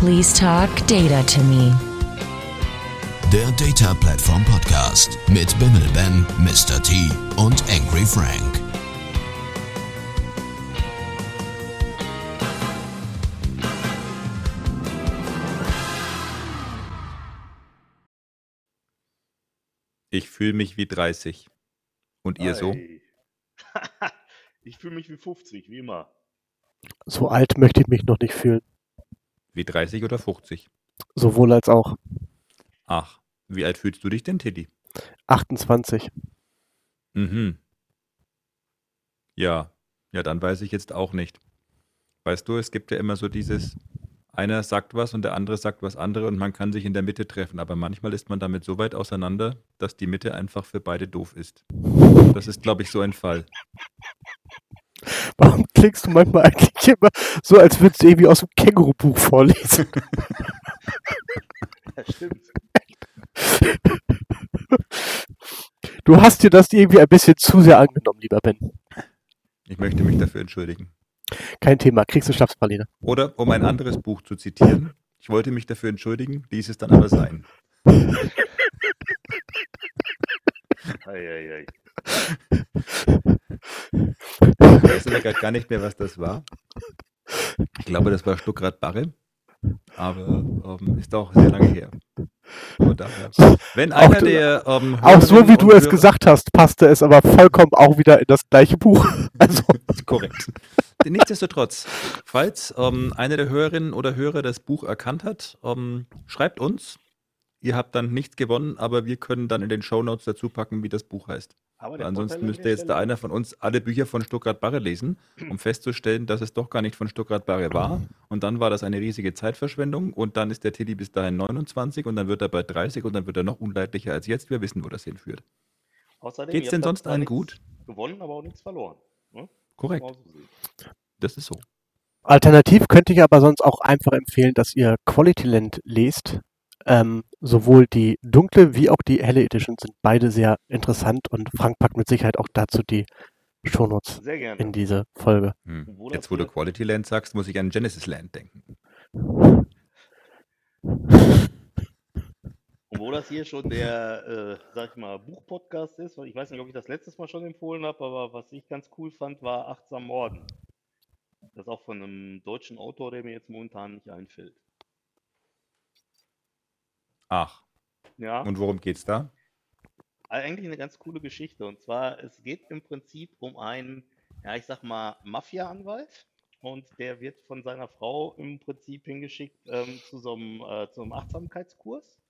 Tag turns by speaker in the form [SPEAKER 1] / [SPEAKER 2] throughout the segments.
[SPEAKER 1] Please talk data to me.
[SPEAKER 2] Der Data Platform Podcast mit Bimmel Ben, Mr. T und Angry Frank.
[SPEAKER 3] Ich fühle mich wie 30. Und ihr so?
[SPEAKER 4] Ich fühle mich wie 50, wie immer.
[SPEAKER 5] So alt möchte ich mich noch nicht fühlen.
[SPEAKER 3] Wie 30 oder 50?
[SPEAKER 5] Sowohl als auch.
[SPEAKER 3] Ach, wie alt fühlst du dich denn, Tilly?
[SPEAKER 5] 28.
[SPEAKER 3] Mhm. Ja, ja, dann weiß ich jetzt auch nicht. Weißt du, es gibt ja immer so dieses, einer sagt was und der andere sagt was andere und man kann sich in der Mitte treffen, aber manchmal ist man damit so weit auseinander, dass die Mitte einfach für beide doof ist. Das ist, glaube ich, so ein Fall.
[SPEAKER 5] Warum klingst du manchmal eigentlich immer so, als würdest du irgendwie aus dem Känguru-Buch vorlesen?
[SPEAKER 4] Ja, stimmt.
[SPEAKER 5] Du hast dir das irgendwie ein bisschen zu sehr angenommen, lieber Ben.
[SPEAKER 3] Ich möchte mich dafür entschuldigen.
[SPEAKER 5] Kein Thema, kriegst du Schnapspraline.
[SPEAKER 3] Oder, um ein anderes Buch zu zitieren, ich wollte mich dafür entschuldigen, ließ es dann aber sein.
[SPEAKER 4] Ei, ei, ei.
[SPEAKER 3] Ich weiß gerade gar nicht mehr, was das war. Ich glaube, das war Stuckrad Barre. Aber ähm, ist auch sehr lange her. Daher. Wenn einer
[SPEAKER 5] du-
[SPEAKER 3] der. Ähm,
[SPEAKER 5] Auch so, wie du es
[SPEAKER 3] Hörer-
[SPEAKER 5] gesagt hast, passte es aber vollkommen auch wieder in das gleiche Buch. Also,
[SPEAKER 3] Korrekt. Nichtsdestotrotz, falls ähm, einer der Hörerinnen oder Hörer das Buch erkannt hat, ähm, schreibt uns. Ihr habt dann nichts gewonnen, aber wir können dann in den Shownotes dazu packen, wie das Buch heißt.
[SPEAKER 4] Aber
[SPEAKER 3] ansonsten müsste jetzt da einer von uns alle Bücher von Stuttgart Barre lesen, um festzustellen, dass es doch gar nicht von Stuttgart Barre war. Und dann war das eine riesige Zeitverschwendung. Und dann ist der Tilly bis dahin 29 und dann wird er bei 30 und dann wird er noch unleidlicher als jetzt. Wir wissen, wo das hinführt.
[SPEAKER 4] Außerdem,
[SPEAKER 3] Geht's
[SPEAKER 4] ihr
[SPEAKER 3] denn sonst allen gut?
[SPEAKER 4] Gewonnen, aber auch nichts verloren. Ne?
[SPEAKER 3] Korrekt. Das ist so.
[SPEAKER 5] alternativ könnte ich aber sonst auch einfach empfehlen, dass ihr Quality Land lest. Ähm, sowohl die dunkle wie auch die helle Edition sind beide sehr interessant und Frank packt mit Sicherheit auch dazu die Shownotes
[SPEAKER 4] Sehr gerne.
[SPEAKER 5] in diese Folge.
[SPEAKER 3] Hm. Jetzt, wo du Quality Land sagst, muss ich an Genesis Land denken.
[SPEAKER 4] Und wo das hier schon der, äh, sag ich mal, Buchpodcast ist, weil ich weiß nicht, ob ich das letztes Mal schon empfohlen habe, aber was ich ganz cool fand, war Achtsam Morden. Das ist auch von einem deutschen Autor, der mir jetzt momentan nicht einfällt.
[SPEAKER 3] Ach,
[SPEAKER 4] Ja,
[SPEAKER 3] und worum geht's da?
[SPEAKER 4] eigentlich eine ganz coole Geschichte. Und zwar, es geht im Prinzip um einen, ja, ich sag mal, Mafia-Anwalt. Und der wird von seiner Frau im Prinzip hingeschickt ähm, zu so einem, äh, zu einem Achtsamkeitskurs.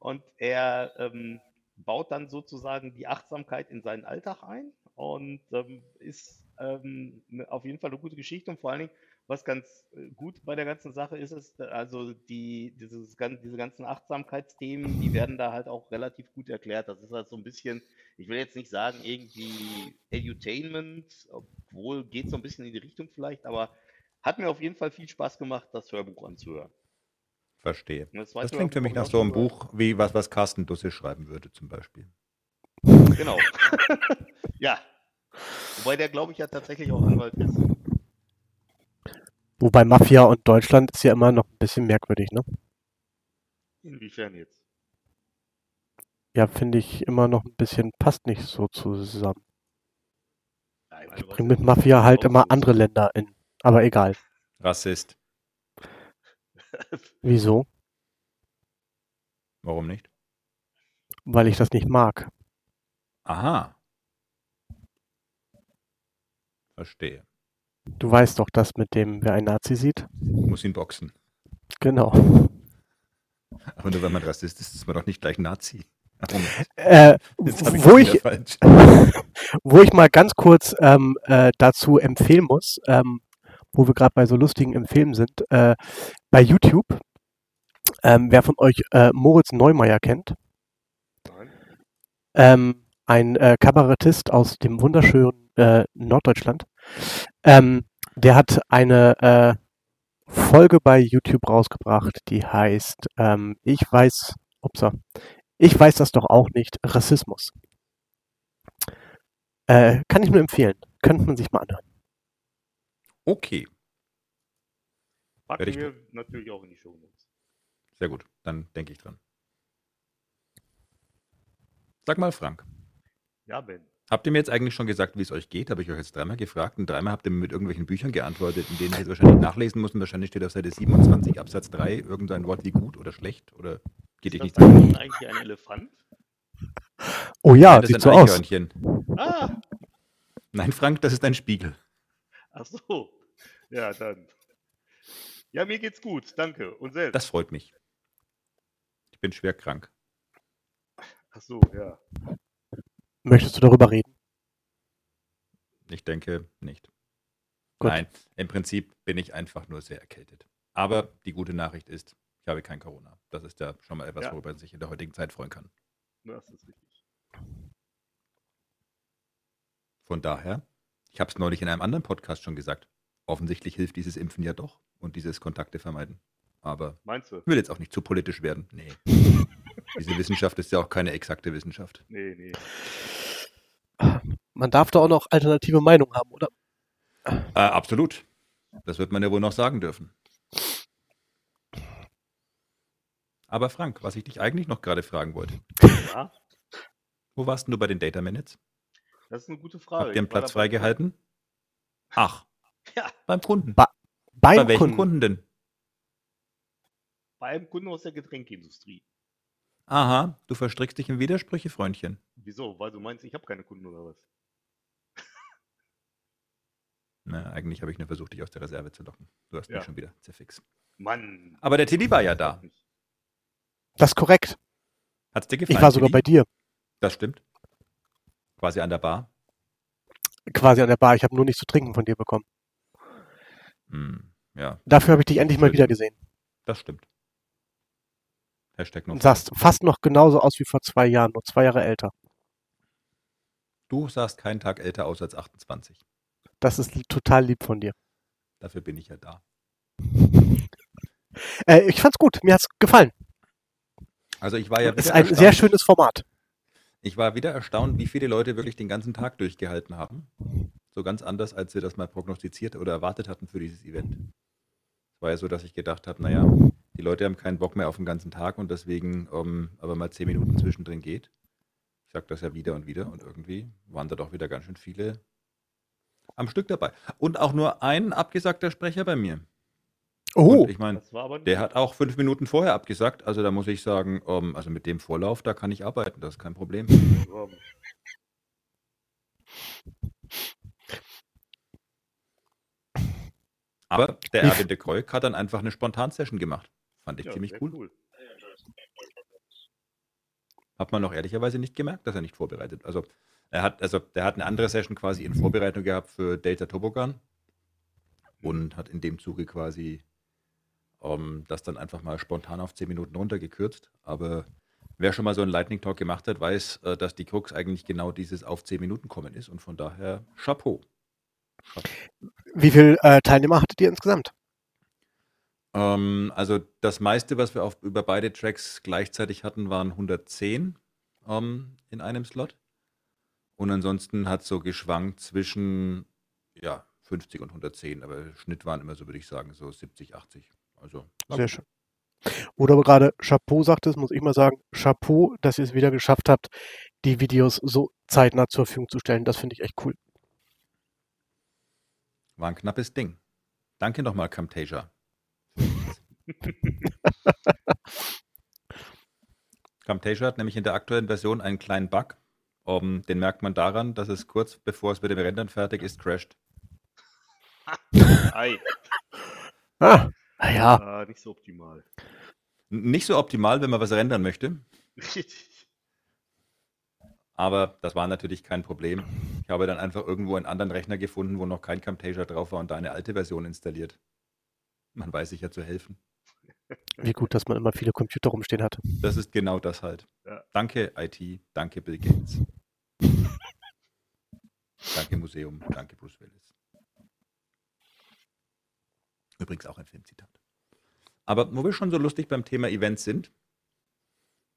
[SPEAKER 4] Und er ähm, baut dann sozusagen die Achtsamkeit in seinen Alltag ein und ähm, ist ähm, ne- auf jeden Fall eine gute Geschichte. Und vor allen Dingen, was ganz äh, gut bei der ganzen Sache ist, ist, äh, also die, dieses, diese ganzen Achtsamkeitsthemen, die werden da halt auch relativ gut erklärt. Das ist halt so ein bisschen, ich will jetzt nicht sagen, irgendwie Edutainment, obwohl geht so ein bisschen in die Richtung vielleicht, aber hat mir auf jeden Fall viel Spaß gemacht, das Hörbuch anzuhören.
[SPEAKER 3] Verstehe.
[SPEAKER 4] Das
[SPEAKER 3] Das klingt für mich nach so einem Buch, wie was, was Carsten Dusse schreiben würde, zum Beispiel.
[SPEAKER 4] Genau. ja. Wobei der, glaube ich, ja tatsächlich auch Anwalt ist.
[SPEAKER 5] Wobei Mafia und Deutschland ist ja immer noch ein bisschen merkwürdig, ne?
[SPEAKER 4] Inwiefern jetzt?
[SPEAKER 5] Ja, finde ich immer noch ein bisschen, passt nicht so zusammen.
[SPEAKER 4] Ja, ich
[SPEAKER 5] bringe mit Mafia halt immer andere Länder in. Aber egal.
[SPEAKER 3] Rassist.
[SPEAKER 5] Wieso?
[SPEAKER 3] Warum nicht?
[SPEAKER 5] Weil ich das nicht mag.
[SPEAKER 3] Aha. Verstehe.
[SPEAKER 5] Du weißt doch das mit dem, wer ein Nazi sieht?
[SPEAKER 3] Muss ihn boxen.
[SPEAKER 5] Genau.
[SPEAKER 3] Aber nur wenn man Rassist ist, ist man doch nicht gleich Nazi.
[SPEAKER 5] Äh, wo, ich, wo ich mal ganz kurz ähm, äh, dazu empfehlen muss, ähm, wo wir gerade bei so lustigen Empfehlen sind, äh, bei YouTube, ähm, wer von euch äh, Moritz Neumeier kennt,
[SPEAKER 4] Nein.
[SPEAKER 5] ähm, ein äh, Kabarettist aus dem wunderschönen äh, Norddeutschland, ähm, der hat eine äh, Folge bei YouTube rausgebracht, die heißt ähm, Ich weiß, upsa, ich weiß das doch auch nicht, Rassismus. Äh, kann ich nur empfehlen. Könnte man sich mal anhören.
[SPEAKER 3] Okay.
[SPEAKER 6] Packen
[SPEAKER 3] ich
[SPEAKER 6] wir natürlich auch in die Show Notes.
[SPEAKER 3] Sehr gut, dann denke ich dran. Sag mal, Frank,
[SPEAKER 6] Ja, Ben.
[SPEAKER 3] Habt ihr mir jetzt eigentlich schon gesagt, wie es euch geht? Habe ich euch jetzt dreimal gefragt und dreimal habt ihr mir mit irgendwelchen Büchern geantwortet, in denen ich jetzt wahrscheinlich nachlesen muss und wahrscheinlich steht auf Seite 27 Absatz 3 irgendein Wort wie gut oder schlecht oder geht dich
[SPEAKER 6] Ist
[SPEAKER 3] nichts
[SPEAKER 6] das
[SPEAKER 3] an.
[SPEAKER 6] eigentlich ein Elefant?
[SPEAKER 5] Oh ja,
[SPEAKER 3] Nein, das
[SPEAKER 5] sieht
[SPEAKER 3] ist
[SPEAKER 5] so
[SPEAKER 3] ein
[SPEAKER 5] aus.
[SPEAKER 3] Eichhörnchen.
[SPEAKER 6] Ah,
[SPEAKER 3] Nein, Frank, das ist ein Spiegel.
[SPEAKER 6] ach so. Ja, dann. Ja, mir geht's gut, danke. Und selbst?
[SPEAKER 3] Das freut mich. Ich bin schwer krank.
[SPEAKER 6] Ach so, ja.
[SPEAKER 5] Möchtest du darüber reden?
[SPEAKER 3] Ich denke nicht.
[SPEAKER 5] Gut.
[SPEAKER 3] Nein, im Prinzip bin ich einfach nur sehr erkältet. Aber die gute Nachricht ist, ich habe kein Corona. Das ist ja schon mal etwas,
[SPEAKER 6] Ja.
[SPEAKER 3] worüber man sich in der heutigen Zeit freuen kann.
[SPEAKER 6] Das ist richtig.
[SPEAKER 3] Von daher, ich habe es neulich in einem anderen Podcast schon gesagt. Offensichtlich hilft dieses Impfen ja doch und dieses Kontakte vermeiden. Aber
[SPEAKER 6] Meinst du?
[SPEAKER 3] ich will jetzt auch nicht zu politisch werden. Nee. Diese Wissenschaft ist ja auch keine exakte Wissenschaft.
[SPEAKER 6] Nee, nee.
[SPEAKER 5] Man darf da auch noch alternative Meinung haben, oder?
[SPEAKER 3] Äh, absolut. Das wird man ja wohl noch sagen dürfen. Aber Frank, was ich dich eigentlich noch gerade fragen wollte.
[SPEAKER 6] Ja,
[SPEAKER 3] Wo warst denn du bei den Data Minutes?
[SPEAKER 6] das ist eine gute Frage.
[SPEAKER 3] Habt ihr einen Platz freigehalten? Ach,
[SPEAKER 6] Ja,
[SPEAKER 3] beim Kunden.
[SPEAKER 5] Ba- Beim
[SPEAKER 3] Bei welchem
[SPEAKER 5] Kunden.
[SPEAKER 3] Kunden denn?
[SPEAKER 6] bei einem Kunden aus der Getränkeindustrie.
[SPEAKER 3] Aha, du verstrickst dich in Widersprüche, Freundchen.
[SPEAKER 6] Wieso? Weil du meinst, ich habe keine Kunden oder was?
[SPEAKER 3] Na, eigentlich habe ich nur versucht, dich aus der Reserve zu locken. Du hast
[SPEAKER 6] Ja.
[SPEAKER 3] mich schon wieder zerfix.
[SPEAKER 6] Mann.
[SPEAKER 3] Aber der Tilly war ja da.
[SPEAKER 5] Das ist korrekt.
[SPEAKER 3] Hat's dir gefallen?
[SPEAKER 5] Ich war sogar
[SPEAKER 3] Tilly?
[SPEAKER 5] bei dir,
[SPEAKER 3] Das stimmt. Quasi an der Bar.
[SPEAKER 5] quasi an der Bar. Ich habe nur nichts zu trinken von dir bekommen.
[SPEAKER 3] Hm, ja,
[SPEAKER 5] Dafür habe ich dich endlich mal wieder gesehen.
[SPEAKER 3] das stimmt. Hashtag noch.
[SPEAKER 5] Und sahst fast noch genauso aus wie vor zwei Jahren, nur zwei Jahre älter.
[SPEAKER 3] Du sahst keinen Tag älter aus als 28.
[SPEAKER 5] Das ist total lieb von dir.
[SPEAKER 3] Dafür bin ich ja da.
[SPEAKER 5] Äh, ich fand's gut. Mir hat's gefallen.
[SPEAKER 3] Also ich war ja wieder
[SPEAKER 5] ist ein
[SPEAKER 3] erstaunt.
[SPEAKER 5] sehr schönes Format.
[SPEAKER 3] Ich war wieder erstaunt, wie viele Leute wirklich den ganzen Tag durchgehalten haben. So ganz anders, als wir das mal prognostiziert oder erwartet hatten für dieses Event. Es war ja so, dass ich gedacht habe, naja, die Leute haben keinen Bock mehr auf den ganzen Tag und deswegen ähm, aber mal zehn Minuten zwischendrin geht. Ich sage das ja wieder und wieder und irgendwie waren da doch wieder ganz schön viele am Stück dabei. Und auch nur ein abgesagter Sprecher bei mir.
[SPEAKER 5] Oh,
[SPEAKER 3] Und ich meine, der hat auch fünf Minuten vorher abgesagt. Also da muss ich sagen, ähm, also mit dem Vorlauf, da kann ich arbeiten, das ist kein Problem. Aber der Erwin de Kreuk hat dann einfach eine Spontan-Session gemacht. Fand ich
[SPEAKER 6] ja,
[SPEAKER 3] ziemlich
[SPEAKER 6] sehr
[SPEAKER 3] cool. Hat man auch ehrlicherweise nicht gemerkt, dass er nicht vorbereitet. Also er hat, also der hat eine andere Session quasi in Vorbereitung gehabt für Delta Tobogan und hat in dem Zuge quasi ähm, das dann einfach mal spontan auf 10 Minuten runtergekürzt. Aber wer schon mal so einen Lightning Talk gemacht hat, weiß, äh, dass die Krux eigentlich genau dieses auf 10 Minuten kommen ist und von daher Chapeau. Chapeau.
[SPEAKER 5] wie viele äh, Teilnehmer hattet ihr insgesamt?
[SPEAKER 3] Ähm, also das meiste, was wir auf, über beide Tracks gleichzeitig hatten, waren 110 ähm, in einem Slot. Und ansonsten hat so geschwankt zwischen ja, 50 und 110, aber Schnitt waren immer so, würde ich sagen, so 70, 80. Also
[SPEAKER 5] Sehr schön. Wo du aber gerade Chapeau sagtest, muss ich mal sagen, Chapeau, dass ihr es wieder geschafft habt, die Videos so zeitnah zur Verfügung zu stellen. Das finde ich echt cool.
[SPEAKER 3] war ein knappes Ding. Danke nochmal, Camtasia. Camtasia hat nämlich in der aktuellen Version einen kleinen Bug. Um, den merkt man daran, dass es kurz bevor es mit dem Rendern fertig ist, crasht.
[SPEAKER 6] Ei,
[SPEAKER 5] Ah, naja,
[SPEAKER 6] ah, nicht so optimal.
[SPEAKER 3] Nicht so optimal, wenn man was rendern möchte,
[SPEAKER 6] Richtig.
[SPEAKER 3] aber das war natürlich kein Problem. Ich habe dann einfach irgendwo einen anderen Rechner gefunden, wo noch kein Camtasia drauf war und da eine alte Version installiert. Man weiß sich ja zu helfen.
[SPEAKER 5] Wie gut, dass man immer viele Computer rumstehen hat.
[SPEAKER 3] Das ist genau das halt.
[SPEAKER 6] Ja.
[SPEAKER 3] Danke IT, danke Bill Gates. danke Museum, danke Bruce Willis. Übrigens auch ein Filmzitat. Aber wo wir schon so lustig beim Thema Events sind,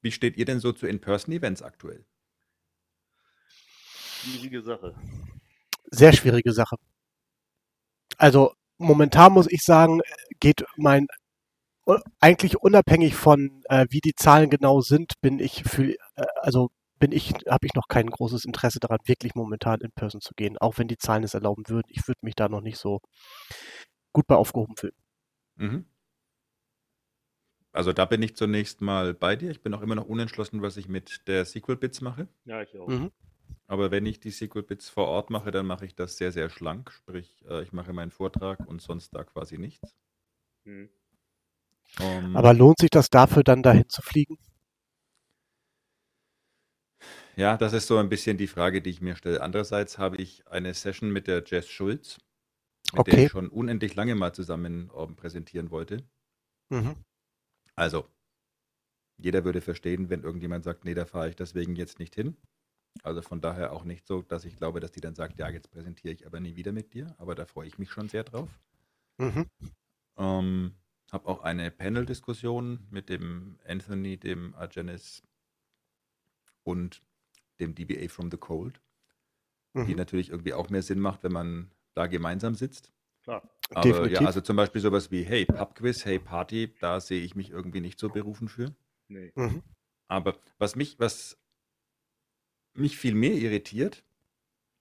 [SPEAKER 3] wie steht ihr denn so zu In-Person-Events aktuell?
[SPEAKER 6] Schwierige Sache.
[SPEAKER 5] Sehr schwierige Sache. Also momentan muss ich sagen, geht mein eigentlich unabhängig von äh, wie die Zahlen genau sind, bin ich für äh, also bin ich habe ich noch kein großes Interesse daran, wirklich momentan in Person zu gehen, auch wenn die Zahlen es erlauben würden. Ich würde mich da noch nicht so gut bei aufgehoben fühlen.
[SPEAKER 3] Mhm. Also da bin ich zunächst mal bei dir. Ich bin auch immer noch unentschlossen, was ich mit der Sequel Bits mache.
[SPEAKER 6] Ja, ich auch.
[SPEAKER 5] Mhm.
[SPEAKER 3] Aber wenn ich die Sequel Bits vor Ort mache, dann mache ich das sehr, sehr schlank. Sprich, äh, ich mache meinen Vortrag und sonst da quasi nichts.
[SPEAKER 6] Hm.
[SPEAKER 3] Ähm,
[SPEAKER 5] Aber lohnt sich das dafür dann dahin zu fliegen?
[SPEAKER 3] ja, das ist so ein bisschen die Frage, die ich mir stelle. Andererseits habe ich eine Session mit der Jess Schulz, mit der
[SPEAKER 5] Okay.
[SPEAKER 3] ich schon unendlich lange mal zusammen ähm, präsentieren wollte.
[SPEAKER 5] Mhm.
[SPEAKER 3] Also, jeder würde verstehen, wenn irgendjemand sagt, nee, da fahre ich deswegen jetzt nicht hin. Also von daher auch nicht so, dass ich glaube, dass die dann sagt, ja, jetzt präsentiere ich aber nie wieder mit dir. Aber da freue ich mich schon sehr drauf.
[SPEAKER 5] Mhm.
[SPEAKER 3] Ähm, habe auch eine Panel-Diskussion mit dem Anthony, dem Argenis und dem DBA from the Cold, die
[SPEAKER 5] Mhm.
[SPEAKER 3] natürlich irgendwie auch mehr Sinn macht, wenn man da gemeinsam sitzt.
[SPEAKER 6] Klar.
[SPEAKER 3] Aber
[SPEAKER 5] Definitiv.
[SPEAKER 3] ja, also zum Beispiel sowas wie, hey, Pubquiz, hey, Party, da sehe ich mich irgendwie nicht so berufen für.
[SPEAKER 6] Nee.
[SPEAKER 5] Mhm.
[SPEAKER 3] Aber was mich, was mich viel mehr irritiert,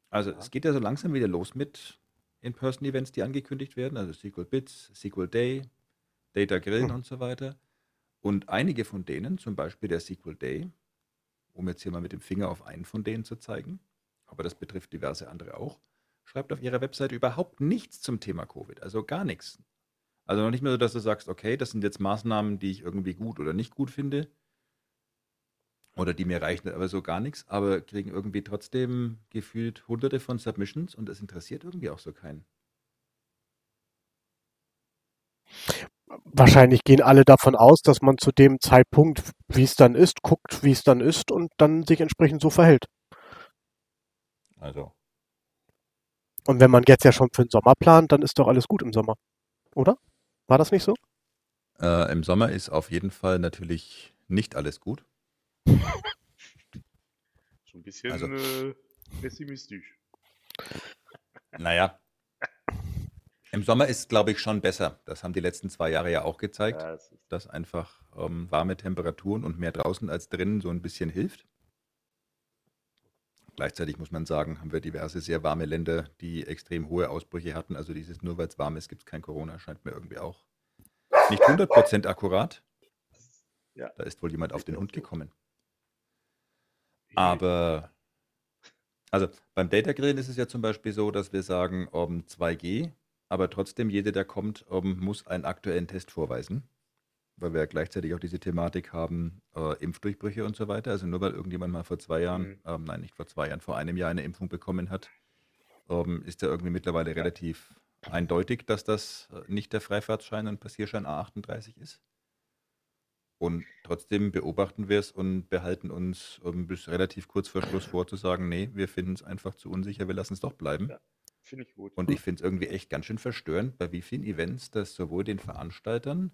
[SPEAKER 3] also es geht ja so langsam wieder los mit In-Person-Events, die angekündigt werden, also SQL Bits, SQL Day, Data Grillen
[SPEAKER 5] Mhm.
[SPEAKER 3] und so weiter. Und einige von denen, zum Beispiel der SQL Day, um jetzt hier mal mit dem Finger auf einen von denen zu zeigen, aber das betrifft diverse andere auch, schreibt auf ihrer Webseite überhaupt nichts zum Thema Covid, also gar nichts. Also noch nicht mehr so, dass du sagst, okay, das sind jetzt Maßnahmen, die ich irgendwie gut oder nicht gut finde, oder die mir reichen, aber so gar nichts, aber kriegen irgendwie trotzdem gefühlt hunderte von Submissions und es interessiert irgendwie auch so keinen.
[SPEAKER 5] Wahrscheinlich gehen alle davon aus, dass man zu dem Zeitpunkt, wie es dann ist, guckt, wie es dann ist und dann sich entsprechend so verhält.
[SPEAKER 3] Also,
[SPEAKER 5] Und wenn man jetzt ja schon für den Sommer plant, dann ist doch alles gut im Sommer. Oder? War das nicht so?
[SPEAKER 3] äh, im Sommer ist auf jeden Fall natürlich nicht alles gut.
[SPEAKER 6] Schon ein bisschen
[SPEAKER 3] Also-
[SPEAKER 6] äh, pessimistisch.
[SPEAKER 3] Naja, im Sommer ist, glaube ich, schon besser. Das haben die letzten zwei Jahre ja auch gezeigt,
[SPEAKER 6] Ja, das
[SPEAKER 3] dass einfach ähm, warme Temperaturen und mehr draußen als drinnen so ein bisschen hilft. Gleichzeitig muss man sagen, haben wir diverse sehr warme Länder, die extrem hohe Ausbrüche hatten. Also dieses nur weil es warm ist, gibt es kein Corona, scheint mir irgendwie auch nicht 100% akkurat.
[SPEAKER 6] ja.
[SPEAKER 3] Da ist wohl jemand auf den Hund gekommen. Aber, also beim Data Grillen ist es ja zum Beispiel so, dass wir sagen, um 2G, aber trotzdem jeder, der kommt, um, muss einen aktuellen Test vorweisen. Weil wir ja gleichzeitig auch diese Thematik haben, äh, Impfdurchbrüche und so weiter. Also nur weil irgendjemand mal vor zwei Jahren,
[SPEAKER 6] Mhm.
[SPEAKER 3] ähm, nein, nicht vor zwei Jahren, vor einem Jahr eine Impfung bekommen hat, ähm, ist ja irgendwie mittlerweile relativ eindeutig, dass das äh, nicht der Freifahrtschein und Passierschein A38 ist. Und trotzdem beobachten wir es und behalten uns ähm, bis relativ kurz vor Schluss vor zu sagen, nee, wir finden es einfach zu unsicher, wir lassen es doch bleiben.
[SPEAKER 6] Ja. Finde ich gut.
[SPEAKER 3] Und ich finde es irgendwie echt ganz schön verstörend, bei wie vielen Events das sowohl den Veranstaltern,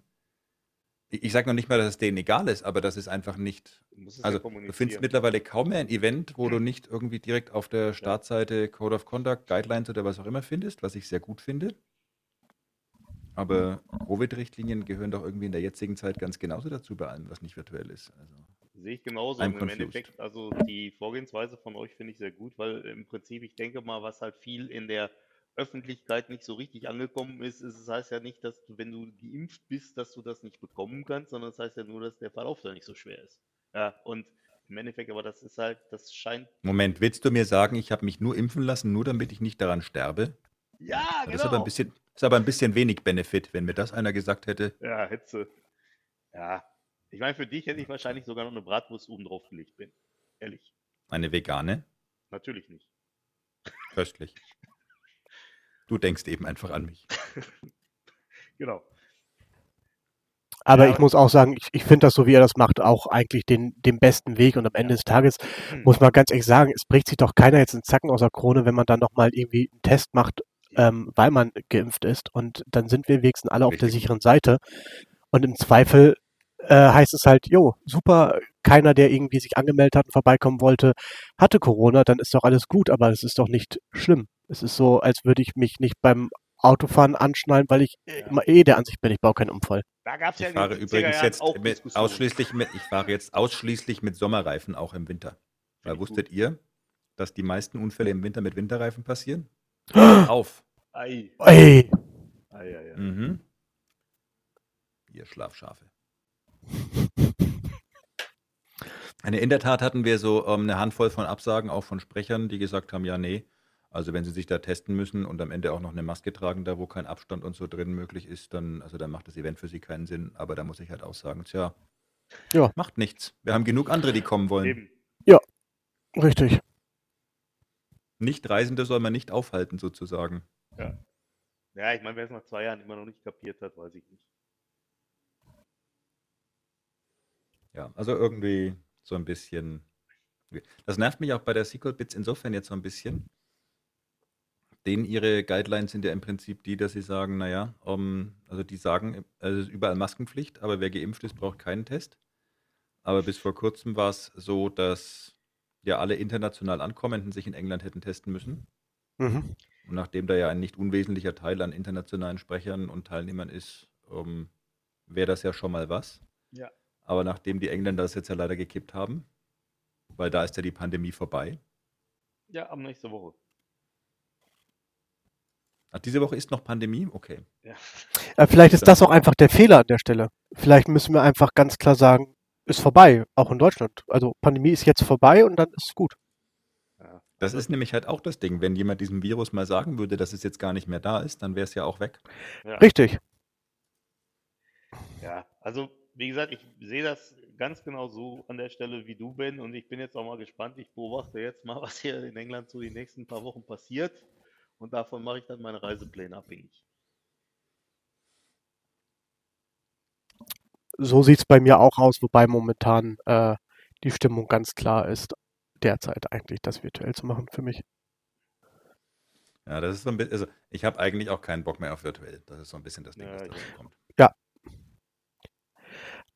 [SPEAKER 3] ich, ich sage noch nicht mal, dass es denen egal ist, aber das ist einfach nicht,
[SPEAKER 6] Du musst es
[SPEAKER 3] also
[SPEAKER 6] ja
[SPEAKER 3] du findest mittlerweile kaum mehr ein Event, wo du nicht irgendwie direkt auf der Startseite Code of Conduct, Guidelines oder was auch immer findest, was ich sehr gut finde. Aber Covid-Richtlinien gehören doch irgendwie in der jetzigen Zeit ganz genauso dazu bei allem, was nicht virtuell ist. Also,
[SPEAKER 6] Sehe ich genauso.
[SPEAKER 3] I'm
[SPEAKER 6] im
[SPEAKER 3] confused.
[SPEAKER 6] Endeffekt, also die Vorgehensweise von euch finde ich sehr gut, weil im Prinzip, ich denke mal, was halt viel in der Öffentlichkeit nicht so richtig angekommen ist, ist, es heißt ja nicht, dass du, wenn du geimpft bist, dass du das nicht bekommen kannst, sondern es heißt ja nur, dass der Verlauf da nicht so schwer ist. Ja, und im Endeffekt, aber das ist halt, das scheint.
[SPEAKER 3] Moment, willst du mir sagen, ich habe mich nur impfen lassen, nur damit ich nicht daran sterbe?
[SPEAKER 6] Ja,
[SPEAKER 3] Das ist aber ein
[SPEAKER 6] genau.
[SPEAKER 3] bisschen, ist aber ein bisschen wenig Benefit, wenn mir das einer gesagt hätte.
[SPEAKER 6] Ja, Hetze. Ja. Ich meine, für dich hätte ich wahrscheinlich sogar noch eine Bratwurst oben drauf gelegt, bin. Ehrlich.
[SPEAKER 3] Eine vegane,
[SPEAKER 6] Natürlich nicht.
[SPEAKER 3] köstlich. Du denkst eben einfach an mich.
[SPEAKER 6] Genau.
[SPEAKER 5] Aber
[SPEAKER 6] Ja.
[SPEAKER 5] ich muss auch sagen, ich, ich finde das, so wie er das macht, auch eigentlich den, den besten Weg. Und am Ende des Tages
[SPEAKER 6] Hm.
[SPEAKER 5] muss man ganz ehrlich sagen, es bricht sich doch keiner jetzt einen Zacken aus der Krone, wenn man dann nochmal irgendwie einen Test macht, ähm, weil man geimpft ist. Und dann sind wir wenigstens alle auf der
[SPEAKER 3] Richtig.
[SPEAKER 5] sicheren Seite. Und im Zweifel äh, heißt es halt, jo, super, keiner, der irgendwie sich angemeldet hat und vorbeikommen wollte, hatte Corona, dann ist doch alles gut, aber es ist doch nicht schlimm. Es ist so, als würde ich mich nicht beim Autofahren anschnallen, weil ich äh, immer eh der Ansicht bin, ich baue keinen Unfall.
[SPEAKER 4] Da gab es ja
[SPEAKER 3] Ich fahre
[SPEAKER 4] 70er
[SPEAKER 3] übrigens jetzt
[SPEAKER 4] auch
[SPEAKER 3] mit, ausschließlich mit, ich fahre jetzt ausschließlich mit Sommerreifen auch im Winter. Weil
[SPEAKER 4] ich
[SPEAKER 3] wusstet ihr, dass die meisten Unfälle im Winter mit Winterreifen passieren? Auf.
[SPEAKER 4] Ei,
[SPEAKER 5] Ey,
[SPEAKER 4] ei, ei, ei.
[SPEAKER 3] Mhm. Ihr Schlafschafe. In der Tat hatten wir so ähm, eine Handvoll von Absagen, auch von Sprechern, die gesagt haben, ja, nee. Also wenn sie sich da testen müssen und am Ende auch noch eine Maske tragen, da wo kein Abstand und so drin möglich ist, dann, also dann macht das Event für sie keinen Sinn. Aber da muss ich halt auch sagen, tja,
[SPEAKER 5] Ja.
[SPEAKER 3] macht nichts. Wir haben genug andere, die kommen wollen.
[SPEAKER 4] Eben.
[SPEAKER 5] richtig.
[SPEAKER 3] Nicht-Reisende soll man nicht aufhalten, sozusagen.
[SPEAKER 4] Ja, ich meine, wer es nach zwei Jahren immer noch nicht kapiert hat, weiß ich nicht.
[SPEAKER 3] Ja, also irgendwie so ein bisschen. Das nervt mich auch bei der Sequel Bits insofern jetzt so ein bisschen. Denen ihre Guidelines sind ja im Prinzip die, dass sie sagen, naja, um, also die sagen, also es ist überall Maskenpflicht, aber wer geimpft ist, braucht keinen Test. Aber bis vor kurzem war es so, dass ja alle international Ankommenden sich in England hätten testen müssen.
[SPEAKER 5] Mhm.
[SPEAKER 3] Und nachdem da ja ein nicht unwesentlicher Teil an internationalen Sprechern und Teilnehmern ist, ähm, wäre das ja schon mal was.
[SPEAKER 4] Ja.
[SPEAKER 3] Aber nachdem die Engländer das jetzt ja leider gekippt haben, weil da ist ja die Pandemie vorbei.
[SPEAKER 4] Ja, ab nächste Woche.
[SPEAKER 3] Ach, diese Woche ist noch Pandemie? Okay.
[SPEAKER 4] Ja.
[SPEAKER 5] Äh, vielleicht ist das auch einfach der Fehler an der Stelle. Vielleicht müssen wir einfach ganz klar sagen, ist vorbei, auch in Deutschland. Also Pandemie ist jetzt vorbei und dann ist es gut.
[SPEAKER 4] ja.
[SPEAKER 3] Das ist nämlich halt auch das Ding. Wenn jemand diesem Virus mal sagen würde, dass es jetzt gar nicht mehr da ist, dann wäre es ja auch weg.
[SPEAKER 4] ja.
[SPEAKER 5] Richtig.
[SPEAKER 4] Ja, also wie gesagt, ich sehe das ganz genau so an der Stelle wie du, Ben, und ich bin jetzt auch mal gespannt. Ich beobachte jetzt mal, was hier in England so die nächsten paar Wochen passiert und davon mache ich dann meine Reisepläne abhängig.
[SPEAKER 5] So sieht es bei mir auch aus, wobei momentan äh, die Stimmung ganz klar ist, derzeit eigentlich das virtuell zu machen für mich.
[SPEAKER 3] Ja, das ist so ein bisschen, also ich habe eigentlich auch keinen Bock mehr auf virtuell. Das ist so ein bisschen das Ding,
[SPEAKER 4] Ja,
[SPEAKER 3] was da kommt.
[SPEAKER 5] Ja.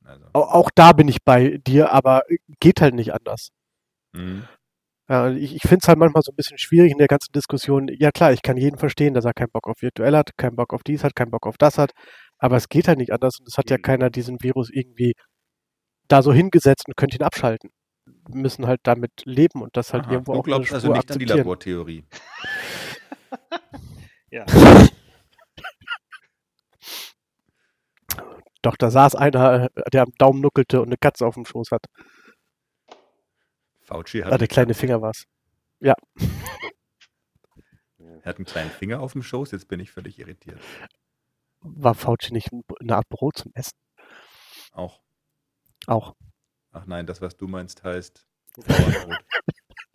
[SPEAKER 3] Also,
[SPEAKER 5] Au- Auch da bin ich bei dir, aber geht halt nicht anders.
[SPEAKER 3] mhm.
[SPEAKER 5] Ja, ich ich finde es halt manchmal so ein bisschen schwierig in der ganzen Diskussion. Ja klar, ich kann jeden verstehen, dass er keinen Bock auf virtuell hat, keinen Bock auf dies hat, keinen Bock auf das hat, aber es geht halt nicht anders und es hat ja
[SPEAKER 4] Eben.
[SPEAKER 5] keiner diesen Virus irgendwie da so hingesetzt und könnte ihn abschalten. Wir müssen halt damit leben und das halt
[SPEAKER 3] Aha,
[SPEAKER 5] irgendwo
[SPEAKER 3] du
[SPEAKER 5] auch eine
[SPEAKER 3] glaubst also nicht an die. Labortheorie.
[SPEAKER 4] Ja,
[SPEAKER 5] Doch, da saß einer, äh, der am Daumen nuckelte und eine Katze auf dem Schoß hat.
[SPEAKER 3] Fauci hat,
[SPEAKER 5] Ah, der
[SPEAKER 3] eine
[SPEAKER 5] kleine. Finger war's.
[SPEAKER 3] er hat einen kleinen Finger auf dem Schoß, jetzt bin ich völlig irritiert.
[SPEAKER 5] War Fauci nicht ein- eine Art Brot zum Essen?
[SPEAKER 3] Auch.
[SPEAKER 5] Auch.
[SPEAKER 3] Ach nein, das, was du meinst, heißt Bauernbrot.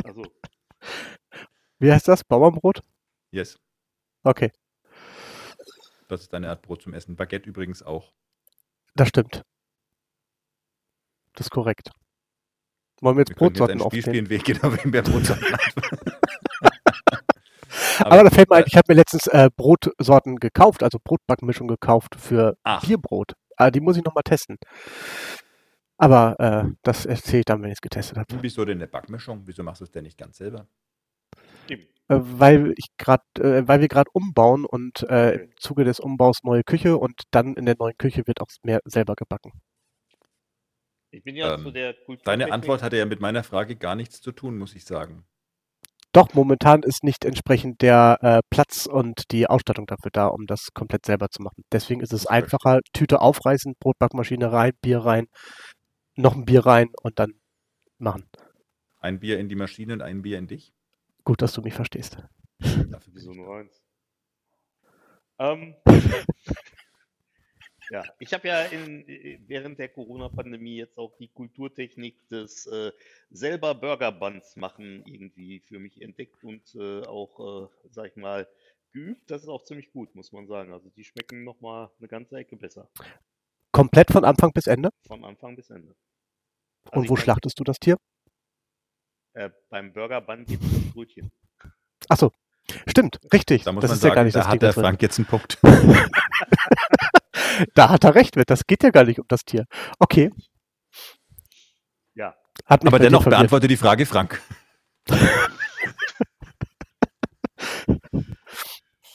[SPEAKER 4] also
[SPEAKER 5] Wie heißt das? Bauernbrot?
[SPEAKER 3] Yes,
[SPEAKER 5] Okay,
[SPEAKER 3] das ist eine Art Brot zum Essen. Baguette übrigens auch.
[SPEAKER 5] Das stimmt. Das ist korrekt. Wollen wir jetzt
[SPEAKER 3] Wir können jetzt
[SPEAKER 5] Brotsorten
[SPEAKER 3] ein Spiel spielen, wer genau wem wer Brotsorten hat.
[SPEAKER 5] Aber da fällt mir ein, ich habe mir letztens äh, Brotsorten gekauft, also Brotbackmischung gekauft für
[SPEAKER 3] Ach,
[SPEAKER 5] Bierbrot. Ah, die muss ich nochmal testen. Aber äh, das erzähle ich dann, wenn ich es getestet habe.
[SPEAKER 3] wieso denn eine Backmischung? Wieso machst du es denn nicht ganz selber?
[SPEAKER 5] Äh, weil ich gerade, äh, weil wir gerade umbauen und äh, im Zuge des Umbaus neue Küche und dann in der neuen Küche wird auch mehr selber gebacken.
[SPEAKER 4] Ich bin ja
[SPEAKER 3] Ähm,
[SPEAKER 4] zu der Kultur.
[SPEAKER 3] Deine Antwort hatte ja mit meiner Frage gar nichts zu tun, muss ich sagen.
[SPEAKER 5] Doch, momentan ist nicht entsprechend der äh, Platz und die Ausstattung dafür da, um das komplett selber zu machen. Deswegen ist es
[SPEAKER 3] Verstehe.
[SPEAKER 5] einfacher, Tüte aufreißen, Brotbackmaschine rein, Bier rein, noch ein Bier rein und dann machen.
[SPEAKER 3] Ein Bier in die Maschine und ein Bier in dich?
[SPEAKER 5] Gut, dass du mich verstehst.
[SPEAKER 3] Dafür
[SPEAKER 4] Wieso nur eins? Ähm, ja, ich habe ja in, während der Corona-Pandemie jetzt auch die Kulturtechnik des äh, selber Burger Buns machen irgendwie für mich entdeckt und äh, auch, äh, sag ich mal, geübt. Das ist auch ziemlich gut, muss man sagen. Also die schmecken nochmal eine ganze Ecke besser.
[SPEAKER 5] Komplett von Anfang bis Ende.
[SPEAKER 4] Von Anfang bis Ende. Also
[SPEAKER 5] Und wo schlachtest du das Tier?
[SPEAKER 4] Äh, beim Burger Bun geht es Brötchen.
[SPEAKER 5] Achso, stimmt, richtig.
[SPEAKER 3] Da muss
[SPEAKER 5] das
[SPEAKER 3] man
[SPEAKER 5] ist ja gar
[SPEAKER 3] sagen,
[SPEAKER 5] nicht
[SPEAKER 3] da
[SPEAKER 5] das
[SPEAKER 3] hat
[SPEAKER 5] Ding,
[SPEAKER 3] der Frank jetzt einen Punkt.
[SPEAKER 5] Da hat er recht mit. Das geht ja gar nicht um das Tier. Okay.
[SPEAKER 4] Ja.
[SPEAKER 3] Aber dennoch beantworte die Frage, Frank.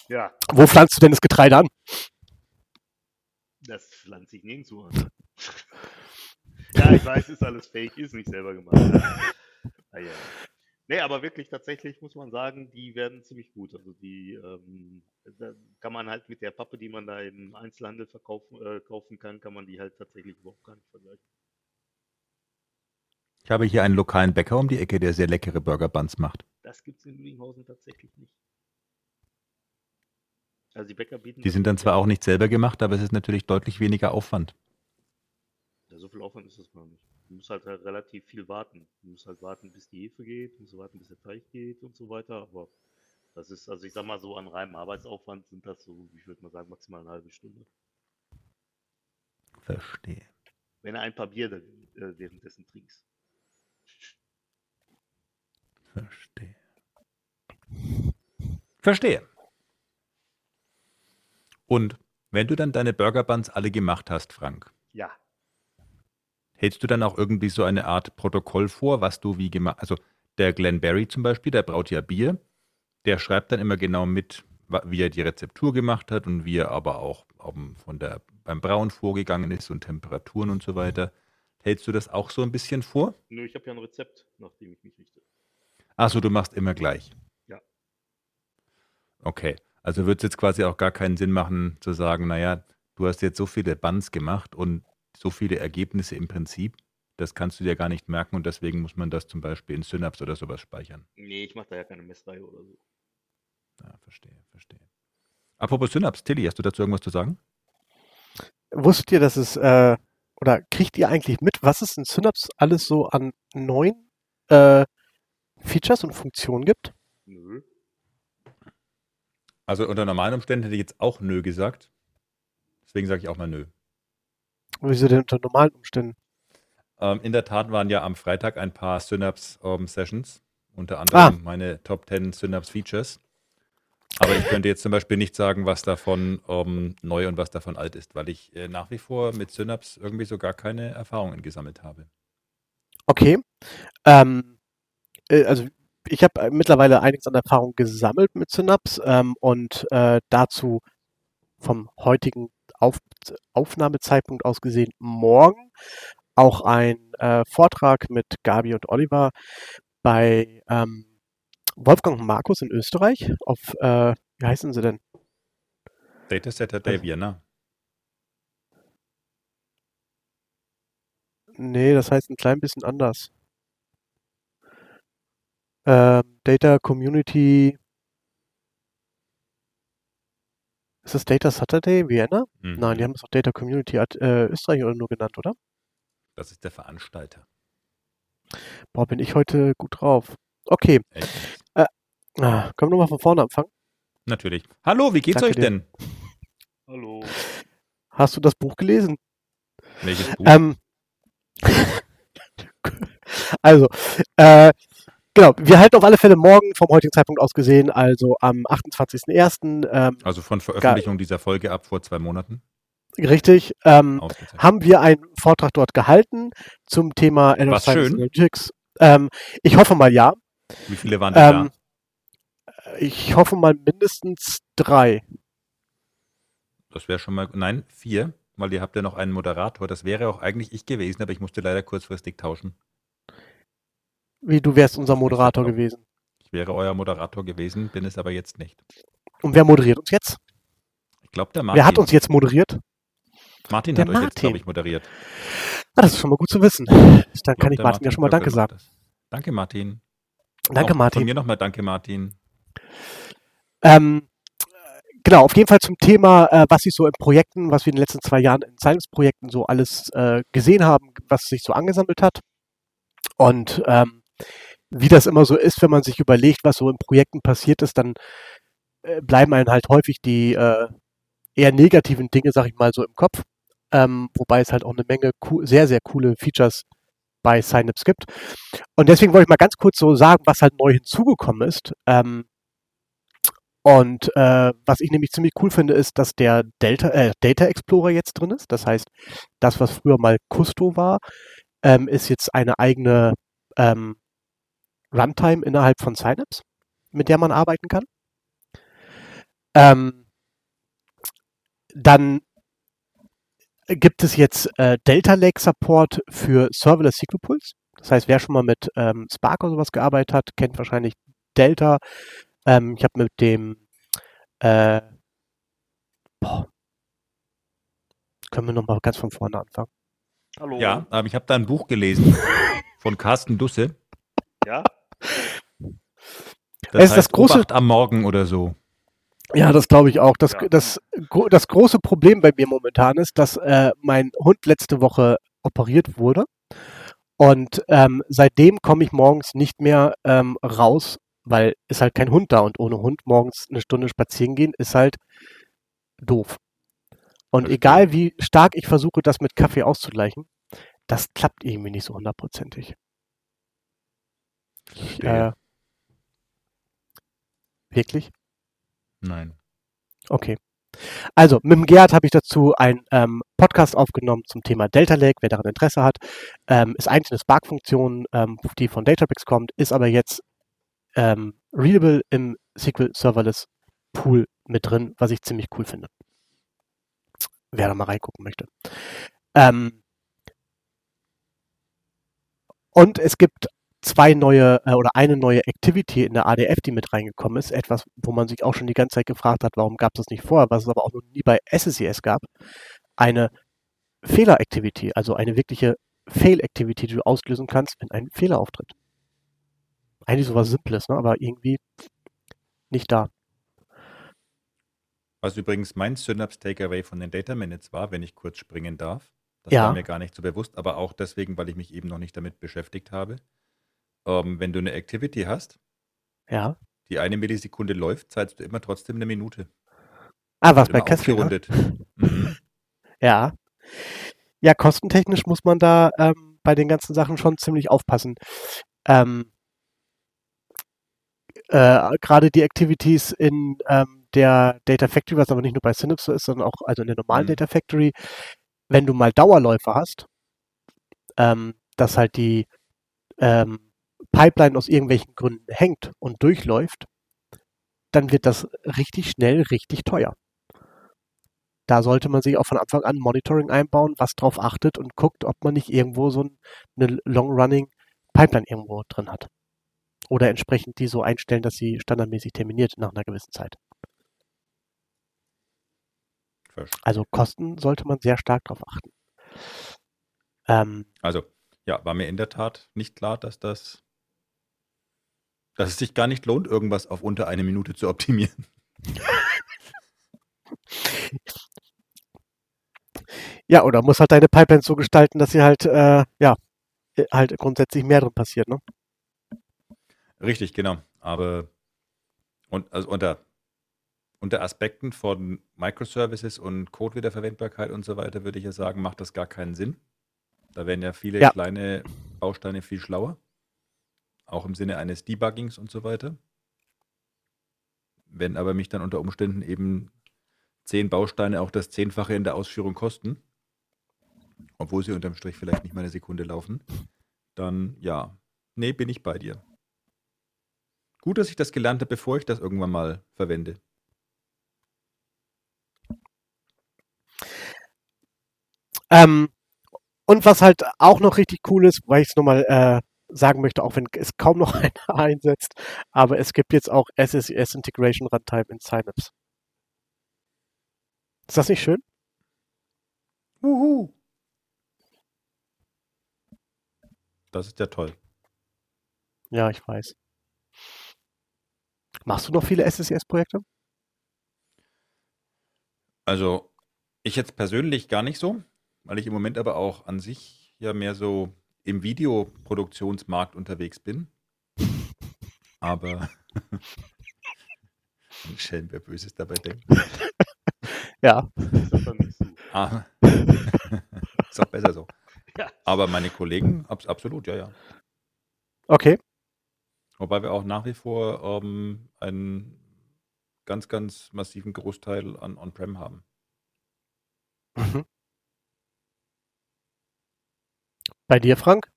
[SPEAKER 4] Ja,
[SPEAKER 5] Wo pflanzt du denn das Getreide an?
[SPEAKER 4] das pflanze ich nirgendwo an. ja, ich weiß, ist alles fake, ist nicht selber gemacht. Ja. Ah, ja. Nee, aber wirklich tatsächlich muss man sagen, die werden ziemlich gut. Also die ähm, da kann man halt mit der Pappe, die man da im Einzelhandel verkaufen, äh, kaufen kann, kann man die halt tatsächlich überhaupt gar nicht vergleichen.
[SPEAKER 3] Ich habe hier einen lokalen Bäcker um die Ecke, der sehr leckere Burger Buns macht.
[SPEAKER 4] Das gibt es in Lüdinghausen tatsächlich nicht. Also die Bäcker bieten
[SPEAKER 3] Die sind dann zwar auch nicht selber gemacht, aber es ist natürlich deutlich weniger Aufwand.
[SPEAKER 4] Ja, so viel Aufwand ist das gar nicht. Du musst halt, halt relativ viel warten. Du musst halt warten, bis die Hefe geht, musst warten, bis der Teig geht und so weiter. Aber das ist, also ich sag mal so, an reinem Arbeitsaufwand sind das so, ich würde mal sagen, maximal eine halbe Stunde.
[SPEAKER 3] Verstehe.
[SPEAKER 4] Wenn du ein paar Bier äh, währenddessen trinkst.
[SPEAKER 3] Verstehe. Verstehe. Und wenn du dann deine Burger Buns alle gemacht hast, Frank,
[SPEAKER 4] Ja,
[SPEAKER 3] hältst du dann auch irgendwie so eine Art Protokoll vor, was du wie gemacht Also der Glenn Barry zum Beispiel, der braut ja Bier, der schreibt dann immer genau mit, wie er die Rezeptur gemacht hat und wie er aber auch von der, beim Brauen vorgegangen ist und Temperaturen und so weiter. Hältst du das auch so ein bisschen vor?
[SPEAKER 4] nö, ich habe ja ein Rezept, nach dem ich mich richte.
[SPEAKER 3] Achso, du machst immer gleich.
[SPEAKER 4] Ja.
[SPEAKER 3] Okay. Also wird es jetzt quasi auch gar keinen Sinn machen, zu sagen, naja, du hast jetzt so viele Buns gemacht und so viele Ergebnisse im Prinzip, das kannst du dir gar nicht merken und deswegen muss man das zum Beispiel in Synapse oder sowas speichern.
[SPEAKER 4] Nee, ich mache da ja keine Messreihe oder so.
[SPEAKER 3] Ja, verstehe, verstehe. Apropos Synapse, Tilly, hast du dazu irgendwas zu sagen?
[SPEAKER 5] Wusstet ihr, dass es, äh, oder kriegt ihr eigentlich mit, was es in Synapse alles so an neuen äh, Features und Funktionen gibt?
[SPEAKER 4] Nö.
[SPEAKER 3] Also unter normalen Umständen hätte ich jetzt auch nö gesagt. Deswegen sage ich auch mal nö.
[SPEAKER 5] Wieso denn unter normalen Umständen?
[SPEAKER 3] Ähm, in der Tat waren ja am Freitag ein paar Synapse-Sessions, unter anderem
[SPEAKER 5] Ah.
[SPEAKER 3] meine Top 10 Synapse-Features. Aber ich könnte jetzt zum Beispiel nicht sagen, was davon ähm, neu und was davon alt ist, weil ich äh, nach wie vor mit Synapse irgendwie so gar keine Erfahrungen gesammelt habe.
[SPEAKER 5] Okay. Ähm, äh, also ich habe mittlerweile einiges an Erfahrung gesammelt mit Synapse ähm, und äh, dazu vom heutigen Auf Aufnahmezeitpunkt aus gesehen morgen auch ein äh, Vortrag mit Gabi und Oliver bei ähm, Wolfgang und Markus in Österreich auf, äh, wie heißen sie denn?
[SPEAKER 3] Datasetter Day Vienna.
[SPEAKER 5] Nee, das heißt ein klein bisschen anders. Ähm, Data Community. Ist das Data Saturday Vienna?
[SPEAKER 3] Mhm.
[SPEAKER 5] Nein, die haben es auch Data Community äh, Österreich oder nur genannt, oder?
[SPEAKER 3] Das ist der Veranstalter.
[SPEAKER 5] Boah, bin ich heute gut drauf. Okay,
[SPEAKER 3] Echt nicht.
[SPEAKER 5] ah, können wir nochmal von vorne anfangen?
[SPEAKER 3] Natürlich. Hallo, wie geht's
[SPEAKER 5] Danke
[SPEAKER 3] euch
[SPEAKER 5] dir.
[SPEAKER 3] denn?
[SPEAKER 4] Hallo.
[SPEAKER 5] Hast du das Buch gelesen?
[SPEAKER 3] Welches Buch?
[SPEAKER 5] Ähm, also, äh, genau, wir halten auf alle Fälle morgen vom heutigen Zeitpunkt aus gesehen, also am 28.01. Ähm,
[SPEAKER 3] also von Veröffentlichung dieser Folge ab vor zwei Monaten.
[SPEAKER 5] richtig, ähm, haben wir einen Vortrag dort gehalten zum Thema
[SPEAKER 3] War's
[SPEAKER 5] Science
[SPEAKER 3] schön?
[SPEAKER 5] Analytics. Ähm, ich hoffe mal ja.
[SPEAKER 3] Wie viele waren denn
[SPEAKER 5] Ähm, ich hoffe mal mindestens drei.
[SPEAKER 3] da? Das wäre schon mal, nein, vier, weil ihr habt ja noch einen Moderator. Das wäre auch eigentlich ich gewesen, aber ich musste leider kurzfristig tauschen.
[SPEAKER 5] Wie du wärst unser Moderator gewesen.
[SPEAKER 3] Ich wäre euer Moderator gewesen, bin es aber jetzt nicht.
[SPEAKER 5] Und wer moderiert uns jetzt?
[SPEAKER 3] Ich glaube, der Martin.
[SPEAKER 5] Wer hat uns jetzt moderiert?
[SPEAKER 3] Martin
[SPEAKER 5] Der
[SPEAKER 3] hat euch jetzt,
[SPEAKER 5] Martin.
[SPEAKER 3] glaube ich, moderiert.
[SPEAKER 5] Ah, das ist schon mal gut zu wissen. Dann
[SPEAKER 3] glaub,
[SPEAKER 5] kann ich
[SPEAKER 3] der
[SPEAKER 5] Martin ja schon mal Danke sagen.
[SPEAKER 3] Danke, Martin.
[SPEAKER 5] Danke,
[SPEAKER 3] Auch Von
[SPEAKER 5] Martin.
[SPEAKER 3] mir nochmal danke, Martin.
[SPEAKER 5] Ähm, genau, auf jeden Fall zum Thema, äh, was sich so in Projekten, was wir in den letzten zwei Jahren in Science-Projekten so alles äh, gesehen haben, was sich so angesammelt hat. Und ähm, wie das immer so ist, wenn man sich überlegt, was so in Projekten passiert ist, dann äh, bleiben einem halt häufig die äh, eher negativen Dinge, sag ich mal, so im Kopf. Ähm, wobei es halt auch eine Menge sehr, sehr coole Features bei Synapse gibt. Und deswegen wollte ich mal ganz kurz so sagen, was halt neu hinzugekommen ist. Ähm, und äh, was ich nämlich ziemlich cool finde, ist, dass der Delta, äh, Data Explorer jetzt drin ist. Das heißt, das, was früher mal Custo war, ähm, ist jetzt eine eigene ähm, Runtime innerhalb von Synapse, mit der man arbeiten kann. Ähm, dann gibt es jetzt äh, Delta Lake Support für Serverless SQL Pools. Das heißt, wer schon mal mit ähm, Spark oder sowas gearbeitet hat, kennt wahrscheinlich Delta. Ähm, ich habe mit dem äh, boah, können wir nochmal ganz von vorne anfangen.
[SPEAKER 6] Hallo.
[SPEAKER 3] Ja, aber ich habe da ein Buch gelesen von Carsten Dusse.
[SPEAKER 6] Ja?
[SPEAKER 3] Das
[SPEAKER 5] Es ist das große-
[SPEAKER 3] Obacht am Morgen oder so.
[SPEAKER 5] Ja, das glaube ich auch. Das,
[SPEAKER 6] Ja.
[SPEAKER 5] das, das große Problem bei mir momentan ist, dass äh, mein Hund letzte Woche operiert wurde. Und ähm, seitdem komme ich morgens nicht mehr ähm, raus, weil ist halt kein Hund da und ohne Hund morgens eine Stunde spazieren gehen ist halt doof. Und egal wie stark ich versuche, das mit Kaffee auszugleichen, das klappt irgendwie nicht so hundertprozentig.
[SPEAKER 3] Verstehe.
[SPEAKER 5] äh, wirklich?
[SPEAKER 3] Nein.
[SPEAKER 5] Okay. Also, mit dem Gerhard habe ich dazu einen ähm, Podcast aufgenommen zum Thema Delta Lake, wer daran Interesse hat. Ähm, ist eigentlich eine Spark-Funktion, ähm, die von Databricks kommt, ist aber jetzt ähm, readable im SQL Serverless Pool mit drin, was ich ziemlich cool finde. Wer da mal reingucken möchte. Ähm, und es gibt zwei neue äh, oder eine neue Activity in der ADF, die mit reingekommen ist. Etwas, wo man sich auch schon die ganze Zeit gefragt hat, warum gab es das nicht vorher, was es aber auch noch nie bei SSES gab. Eine Fehler-Activity, also eine wirkliche Fail-Activity, die du auslösen kannst, wenn ein Fehler auftritt. Eigentlich sowas Simples, ne? aber irgendwie nicht da.
[SPEAKER 3] Was übrigens mein Synapse Takeaway von den Data Minutes war, wenn ich kurz springen darf. Das
[SPEAKER 5] Ja.
[SPEAKER 3] war mir gar nicht so bewusst, aber auch deswegen, weil ich mich eben noch nicht damit beschäftigt habe. Ähm, wenn du eine Activity hast,
[SPEAKER 5] Ja.
[SPEAKER 3] die eine Millisekunde läuft, zahlst du immer trotzdem eine Minute.
[SPEAKER 5] Ah, was
[SPEAKER 3] Wird
[SPEAKER 5] bei Catherine? ne?
[SPEAKER 3] aufgerundet. Mhm.
[SPEAKER 5] Ja. Ja, kostentechnisch muss man da ähm, bei den ganzen Sachen schon ziemlich aufpassen. Ähm, äh, Gerade die Activities in ähm, der Data Factory, was aber nicht nur bei Synapse so ist, sondern auch also in der normalen
[SPEAKER 3] Mhm.
[SPEAKER 5] Data Factory, wenn du mal Dauerläufe hast, ähm, dass halt die ähm, Pipeline aus irgendwelchen Gründen hängt und durchläuft, dann wird das richtig schnell richtig teuer. Da sollte man sich auch von Anfang an Monitoring einbauen, was drauf achtet und guckt, ob man nicht irgendwo so ein, eine Long-Running Pipeline irgendwo drin hat. Oder entsprechend die so einstellen, dass sie standardmäßig terminiert nach einer gewissen Zeit. Also Kosten sollte man sehr stark drauf achten. Ähm,
[SPEAKER 3] Also, ja, war mir in der Tat nicht klar, dass das, dass es sich gar nicht lohnt, irgendwas auf unter eine Minute zu optimieren.
[SPEAKER 5] ja, oder muss halt deine Pipeline so gestalten, dass sie halt, äh, ja, halt grundsätzlich mehr drin passiert, ne?
[SPEAKER 3] Richtig, genau. Aber und, also unter, unter Aspekten von Microservices und Code-Wiederverwendbarkeit und so weiter würde ich ja sagen, macht das gar keinen Sinn. Da wären ja viele
[SPEAKER 5] Ja.
[SPEAKER 3] kleine Bausteine viel schlauer. Auch im Sinne eines Debuggings und so weiter. Wenn aber mich dann unter Umständen eben zehn Bausteine auch das Zehnfache in der Ausführung kosten, obwohl sie unterm Strich vielleicht nicht mal eine Sekunde laufen, dann ja, nee, bin ich bei dir. Gut, dass ich das gelernt habe, bevor ich das irgendwann mal verwende.
[SPEAKER 5] Ähm, und was halt auch noch richtig cool ist, weil ich es nochmal äh, sagen möchte, auch wenn es kaum noch einer einsetzt, aber es gibt jetzt auch SSES Integration Runtime in Synapse. Ist das nicht schön?
[SPEAKER 3] Wuhu. Das ist ja toll.
[SPEAKER 5] Ja, ich weiß. Machst du noch viele SSES-Projekte?
[SPEAKER 3] Also, ich jetzt persönlich gar nicht so, weil ich im Moment aber auch an sich ja mehr so im Videoproduktionsmarkt unterwegs bin. Aber ein Schelm, wer Böses dabei denkt.
[SPEAKER 5] Ja.
[SPEAKER 3] Ah. ist auch besser so.
[SPEAKER 6] Ja.
[SPEAKER 3] Aber meine Kollegen, abs absolut, ja, ja.
[SPEAKER 5] Okay.
[SPEAKER 3] Wobei wir auch nach wie vor ähm, einen ganz, ganz massiven Großteil an On-Prem haben.
[SPEAKER 5] Mhm. Bei dir, Frank?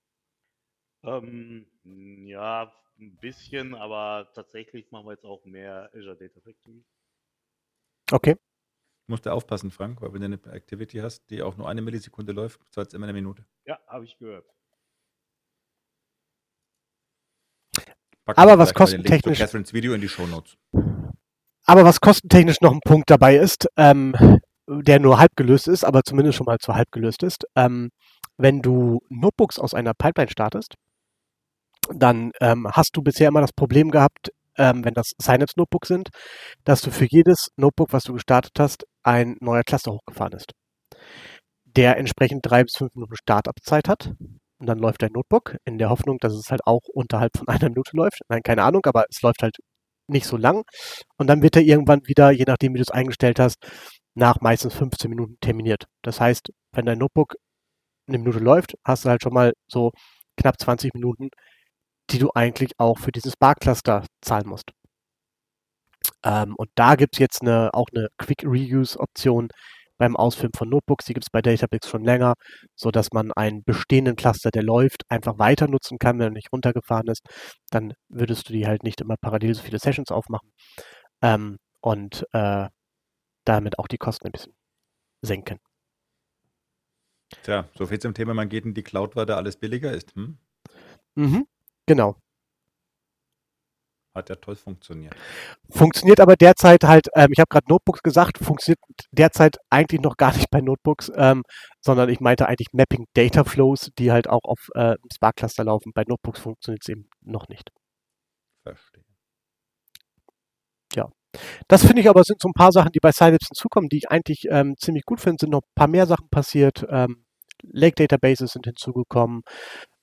[SPEAKER 6] Ähm, ja, ein bisschen, aber tatsächlich machen wir jetzt auch mehr Azure Data Factory.
[SPEAKER 5] Okay.
[SPEAKER 3] Musst du aufpassen, Frank, weil wenn du eine Activity hast, die auch nur eine Millisekunde läuft, zahlt es immer eine Minute.
[SPEAKER 6] Ja, habe ich gehört.
[SPEAKER 3] Packen
[SPEAKER 5] Aber was kostentechnisch-
[SPEAKER 3] Catherines Video in die Shownotes.
[SPEAKER 5] Aber was kostentechnisch noch ein Punkt dabei ist, ähm, der nur halb gelöst ist, aber zumindest schon mal zu halb gelöst ist, ähm, wenn du Notebooks aus einer Pipeline startest, dann ähm, hast du bisher immer das Problem gehabt, ähm, wenn das Synapse Notebooks sind, dass du für jedes Notebook, was du gestartet hast, ein neuer Cluster hochgefahren ist. Der entsprechend drei bis fünf Minuten Startup-Zeit hat. Und dann läuft dein Notebook in der Hoffnung, dass es halt auch unterhalb von einer Minute läuft. Nein, keine Ahnung, aber es läuft halt nicht so lang. Und dann wird er irgendwann wieder, je nachdem, wie du es eingestellt hast, nach meistens 15 Minuten terminiert. Das heißt, wenn dein Notebook eine Minute läuft, hast du halt schon mal so knapp 20 Minuten, die du eigentlich auch für dieses Bar-Cluster zahlen musst. Ähm, und da gibt es jetzt eine, auch eine Quick Reuse-Option beim Ausfüllen von Notebooks. Die gibt es bei Databricks schon länger, sodass man einen bestehenden Cluster, der läuft, einfach weiter nutzen kann, wenn er nicht runtergefahren ist. Dann würdest du die halt nicht immer parallel so viele Sessions aufmachen ähm, und äh, damit auch die Kosten ein bisschen senken.
[SPEAKER 3] Tja, so viel zum Thema, man geht in die Cloud, weil da alles billiger ist. Hm?
[SPEAKER 5] Mhm, genau.
[SPEAKER 3] Hat ja toll funktioniert.
[SPEAKER 5] Funktioniert aber derzeit halt, ähm, ich habe gerade Notebooks gesagt, funktioniert derzeit eigentlich noch gar nicht bei Notebooks, ähm, sondern ich meinte eigentlich Mapping Data Flows, die halt auch auf äh, Spark Cluster laufen. Bei Notebooks funktioniert es eben noch nicht.
[SPEAKER 3] Verstehe.
[SPEAKER 5] Das finde ich aber sind so ein paar Sachen, die bei Synapse hinzukommen, die ich eigentlich ähm, ziemlich gut finde. Sind noch ein paar mehr Sachen passiert. Ähm, Lake Databases sind hinzugekommen.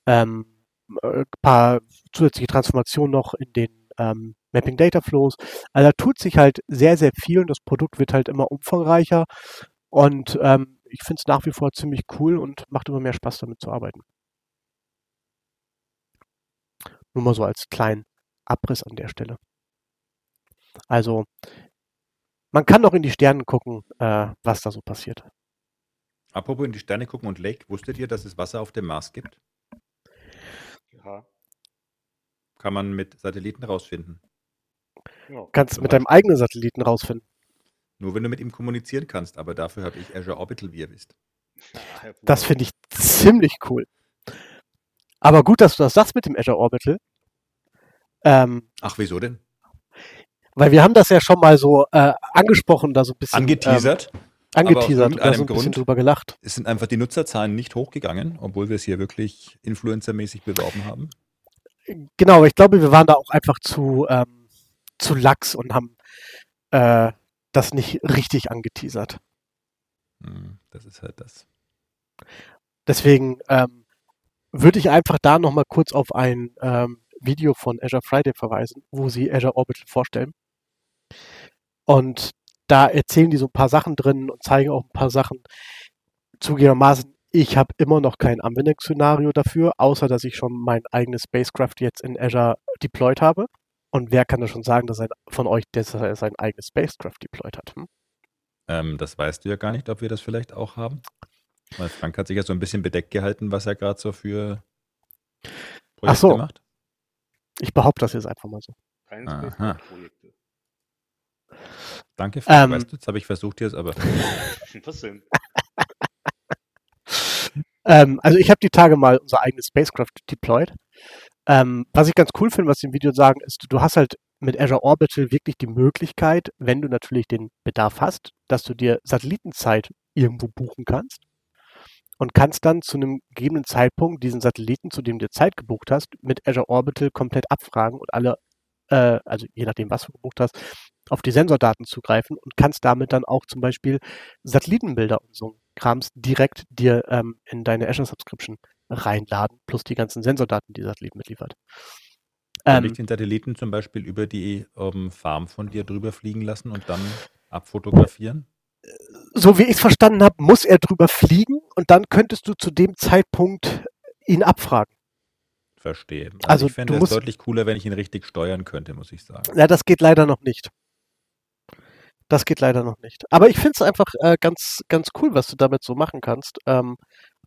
[SPEAKER 5] Ähm, ein paar zusätzliche Transformationen noch in den ähm, Mapping Data Flows. Also da tut sich halt sehr, sehr viel und das Produkt wird halt immer umfangreicher. Und ähm, ich finde es nach wie vor ziemlich cool und macht immer mehr Spaß damit zu arbeiten. Nur mal so als kleinen Abriss an der Stelle. Also, man kann noch in die Sterne gucken, äh, was da so passiert.
[SPEAKER 3] Apropos in die Sterne gucken und Lake, wusstet ihr, dass es Wasser auf dem Mars gibt?
[SPEAKER 6] Ja.
[SPEAKER 3] Kann man mit Satelliten rausfinden.
[SPEAKER 6] ja.
[SPEAKER 5] Kannst mit deinem eigenen Satelliten rausfinden.
[SPEAKER 3] Nur wenn du mit ihm kommunizieren kannst, aber dafür habe ich Azure Orbital, wie ihr wisst.
[SPEAKER 5] Das finde ich ziemlich cool. Aber gut, dass du das sagst mit dem Azure Orbital. Ähm,
[SPEAKER 3] Ach, wieso denn?
[SPEAKER 5] Weil wir haben das ja schon mal so äh, angesprochen, da so ein bisschen.
[SPEAKER 3] Angeteasert.
[SPEAKER 5] Ähm, angeteasert und da so ein bisschen
[SPEAKER 3] Grund-
[SPEAKER 5] drüber gelacht.
[SPEAKER 3] Es sind einfach die Nutzerzahlen nicht hochgegangen, obwohl wir es hier wirklich influencermäßig beworben haben.
[SPEAKER 5] Genau, aber ich glaube, wir waren da auch einfach zu, ähm, zu lax und haben äh, das nicht richtig angeteasert.
[SPEAKER 3] Hm, Das ist halt das.
[SPEAKER 5] Deswegen ähm, würde ich einfach da nochmal kurz auf ein ähm, Video von Azure Friday verweisen, wo sie Azure Orbital vorstellen. Und da erzählen die so ein paar Sachen drin und zeigen auch ein paar Sachen. Zugegebenermaßen, ich habe immer noch kein Anwendungsszenario dafür, außer dass ich schon mein eigenes Spacecraft jetzt in Azure deployed habe. Und wer kann da schon sagen, dass er von euch dass er sein eigenes Spacecraft deployed hat? Hm?
[SPEAKER 3] Ähm, das weißt du ja gar nicht, ob wir das vielleicht auch haben. Weil Frank hat sich ja so ein bisschen bedeckt gehalten, was er gerade so für Projekte
[SPEAKER 5] so.
[SPEAKER 3] macht.
[SPEAKER 5] Ich behaupte das jetzt einfach mal so.
[SPEAKER 6] Keine
[SPEAKER 3] Aha. Danke, Frank.
[SPEAKER 5] Ähm.
[SPEAKER 3] weißt du, jetzt habe ich versucht jetzt, aber
[SPEAKER 6] Was denn?
[SPEAKER 5] Ähm, also ich habe die Tage mal unser eigenes Spacecraft deployed. Ähm, was ich ganz cool finde, was die im Video sagen, ist, du hast halt mit Azure Orbital wirklich die Möglichkeit, wenn du natürlich den Bedarf hast, dass du dir Satellitenzeit irgendwo buchen kannst und kannst dann zu einem gegebenen Zeitpunkt diesen Satelliten, zu dem du Zeit gebucht hast, mit Azure Orbital komplett abfragen und alle, äh, also je nachdem, was du gebucht hast, auf die Sensordaten zugreifen und kannst damit dann auch zum Beispiel Satellitenbilder und so Krams direkt dir ähm, in deine Azure Subscription reinladen, plus die ganzen Sensordaten, die Satellit mitliefert.
[SPEAKER 3] kann
[SPEAKER 5] Ähm,
[SPEAKER 3] ich den Satelliten zum Beispiel über die ähm, Farm von dir drüber fliegen lassen und dann abfotografieren?
[SPEAKER 5] so wie ich es verstanden habe, muss er drüber fliegen und dann könntest du zu dem Zeitpunkt ihn abfragen.
[SPEAKER 3] Verstehe. Also,
[SPEAKER 5] Also,
[SPEAKER 3] ich fände es deutlich cooler, wenn ich ihn richtig steuern könnte, muss ich sagen.
[SPEAKER 5] Ja, das geht leider noch nicht. Das geht leider noch nicht. Aber ich finde es einfach äh, ganz, ganz cool, was du damit so machen kannst. Ähm,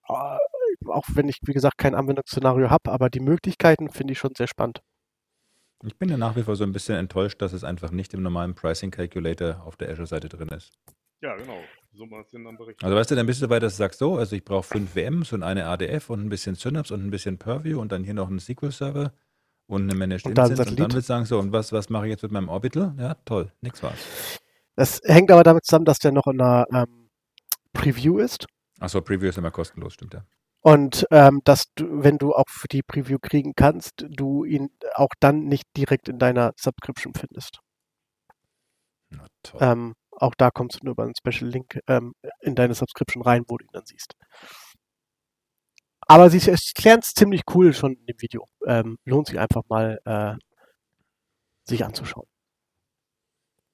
[SPEAKER 5] äh, auch wenn ich, wie gesagt, kein Anwendungsszenario habe, aber die Möglichkeiten finde ich schon sehr spannend.
[SPEAKER 3] Ich bin ja nach wie vor so ein bisschen enttäuscht, dass es einfach nicht im normalen Pricing Calculator auf der Azure-Seite drin ist.
[SPEAKER 4] Ja, genau. So mal sind dann berechnet.
[SPEAKER 3] Also weißt du, dann bist du dabei, dass du sagst, so, also ich brauche fünf VMs und eine ADF und ein bisschen Synapse und ein bisschen Purview und dann hier noch einen SQL-Server und eine Managed
[SPEAKER 5] Und
[SPEAKER 3] Instance und dann willst du sagen, so, und was, was mache ich jetzt mit meinem Orbital? Ja, toll, nix war's.
[SPEAKER 5] Das hängt aber damit zusammen, dass der noch in einer ähm, Preview ist.
[SPEAKER 3] Achso, Preview ist immer kostenlos, stimmt ja.
[SPEAKER 5] Und ähm, dass du, wenn du auch für die Preview kriegen kannst, du ihn auch dann nicht direkt in deiner Subscription findest.
[SPEAKER 3] Na toll.
[SPEAKER 5] Ähm, auch da kommst du nur über einen Special Link ähm, in deine Subscription rein, wo du ihn dann siehst. Aber sie erklären es ziemlich cool schon in dem Video. Ähm, lohnt sich einfach mal, äh, sich anzuschauen.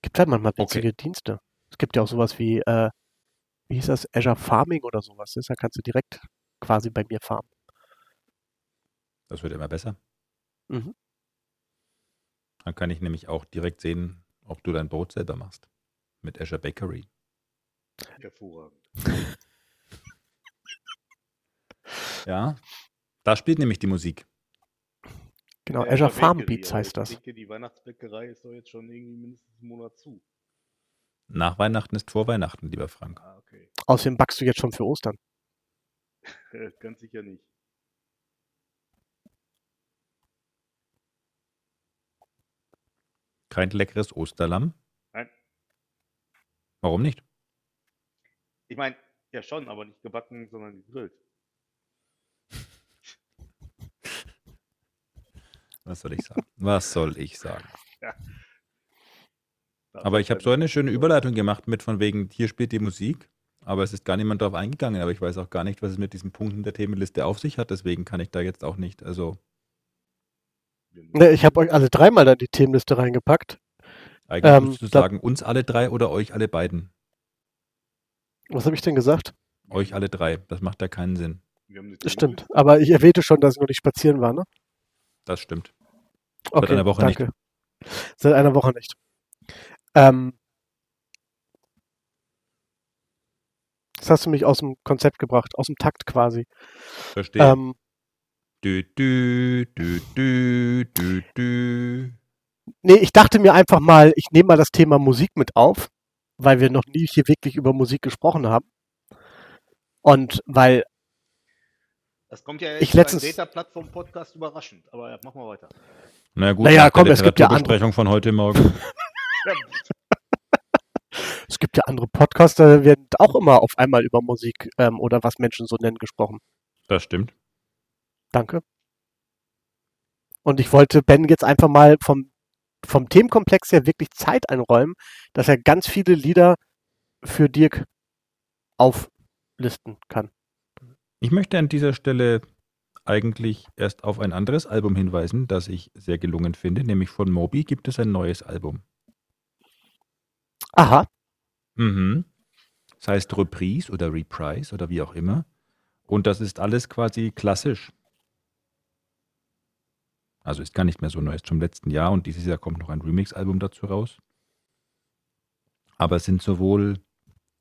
[SPEAKER 5] Gibt halt manchmal
[SPEAKER 3] Okay.
[SPEAKER 5] witzige Dienste. Es gibt ja auch sowas wie, äh, wie hieß das, Azure Farming oder sowas. Da kannst du direkt quasi bei mir farmen.
[SPEAKER 3] Das wird immer besser.
[SPEAKER 5] Mhm.
[SPEAKER 3] Dann kann ich nämlich auch direkt sehen, ob du dein Brot selber machst. Mit Azure Bakery.
[SPEAKER 4] Hervorragend.
[SPEAKER 3] Ja, da spielt nämlich die Musik.
[SPEAKER 5] Genau,
[SPEAKER 4] Ja,
[SPEAKER 5] Azure
[SPEAKER 4] Bakery,
[SPEAKER 5] Farm Beats
[SPEAKER 4] aber
[SPEAKER 5] heißt
[SPEAKER 4] ich
[SPEAKER 5] das.
[SPEAKER 4] denke, die Weihnachtsbäckerei ist doch jetzt schon irgendwie mindestens einen Monat zu.
[SPEAKER 3] Nach Weihnachten ist vor Weihnachten, lieber Frank.
[SPEAKER 4] Ah, okay.
[SPEAKER 5] Außerdem backst du jetzt schon für Ostern.
[SPEAKER 4] Ganz sicher nicht.
[SPEAKER 3] Kein leckeres Osterlamm?
[SPEAKER 4] Nein.
[SPEAKER 3] Warum nicht?
[SPEAKER 4] Ich meine, ja schon, aber nicht gebacken, sondern gegrillt.
[SPEAKER 3] Was soll ich sagen? Was soll ich sagen?
[SPEAKER 4] Da
[SPEAKER 3] Aber ich habe
[SPEAKER 4] halt
[SPEAKER 3] so eine schöne Überleitung gemacht mit von wegen, hier spielt die Musik, aber es ist gar niemand darauf eingegangen, aber ich weiß auch gar nicht, was es mit diesen Punkten der Themenliste auf sich hat, deswegen kann ich da jetzt auch nicht, also
[SPEAKER 5] Ne, ich habe euch alle dreimal in die Themenliste reingepackt.
[SPEAKER 3] eigentlich
[SPEAKER 5] Ähm,
[SPEAKER 3] müsstest du
[SPEAKER 5] da-
[SPEAKER 3] sagen, uns alle drei oder euch alle beiden.
[SPEAKER 5] Was habe ich denn gesagt?
[SPEAKER 3] Euch alle drei, das macht ja keinen Sinn.
[SPEAKER 5] Stimmt. Aber ich erwähnte schon, dass ich noch nicht spazieren war, ne?
[SPEAKER 3] Das stimmt.
[SPEAKER 5] Okay,
[SPEAKER 3] einer Woche nicht.
[SPEAKER 5] danke. Seit einer Woche nicht. Ähm, das hast du mich aus dem Konzept gebracht, aus dem Takt quasi.
[SPEAKER 3] Verstehe.
[SPEAKER 5] Ähm,
[SPEAKER 3] Dü, dü, dü, dü, dü, dü.
[SPEAKER 5] nee, ich dachte mir einfach mal, ich nehme mal das Thema Musik mit auf, weil wir noch nie hier wirklich über Musik gesprochen haben. Und weil,
[SPEAKER 4] Das kommt ja
[SPEAKER 5] Ich
[SPEAKER 4] jetzt
[SPEAKER 5] letztens-
[SPEAKER 4] beim Data-Plattform-Podcast überraschend. Aber ja, machen wir weiter.
[SPEAKER 3] Na gut,
[SPEAKER 5] Naja, komm, es gibt ja andere-
[SPEAKER 3] Literaturbesprechung von heute Morgen.
[SPEAKER 4] Ja,
[SPEAKER 5] es gibt ja andere Podcaster, da werden auch immer auf einmal über Musik ähm, oder was Menschen so nennen gesprochen.
[SPEAKER 3] Das stimmt.
[SPEAKER 5] Danke. Und ich wollte Ben jetzt einfach mal vom, vom Themenkomplex her wirklich Zeit einräumen, dass er ganz viele Lieder für Dirk auflisten kann.
[SPEAKER 3] Ich möchte an dieser Stelle eigentlich erst auf ein anderes Album hinweisen, das ich sehr gelungen finde, nämlich von Moby gibt es ein neues Album.
[SPEAKER 5] Aha,
[SPEAKER 3] Mhm. Das heißt Reprise oder Reprise oder wie auch immer. Und das ist alles quasi klassisch. Also ist gar nicht mehr so neu, ist zum letzten Jahr und dieses Jahr kommt noch ein Remix-Album dazu raus. Aber es sind sowohl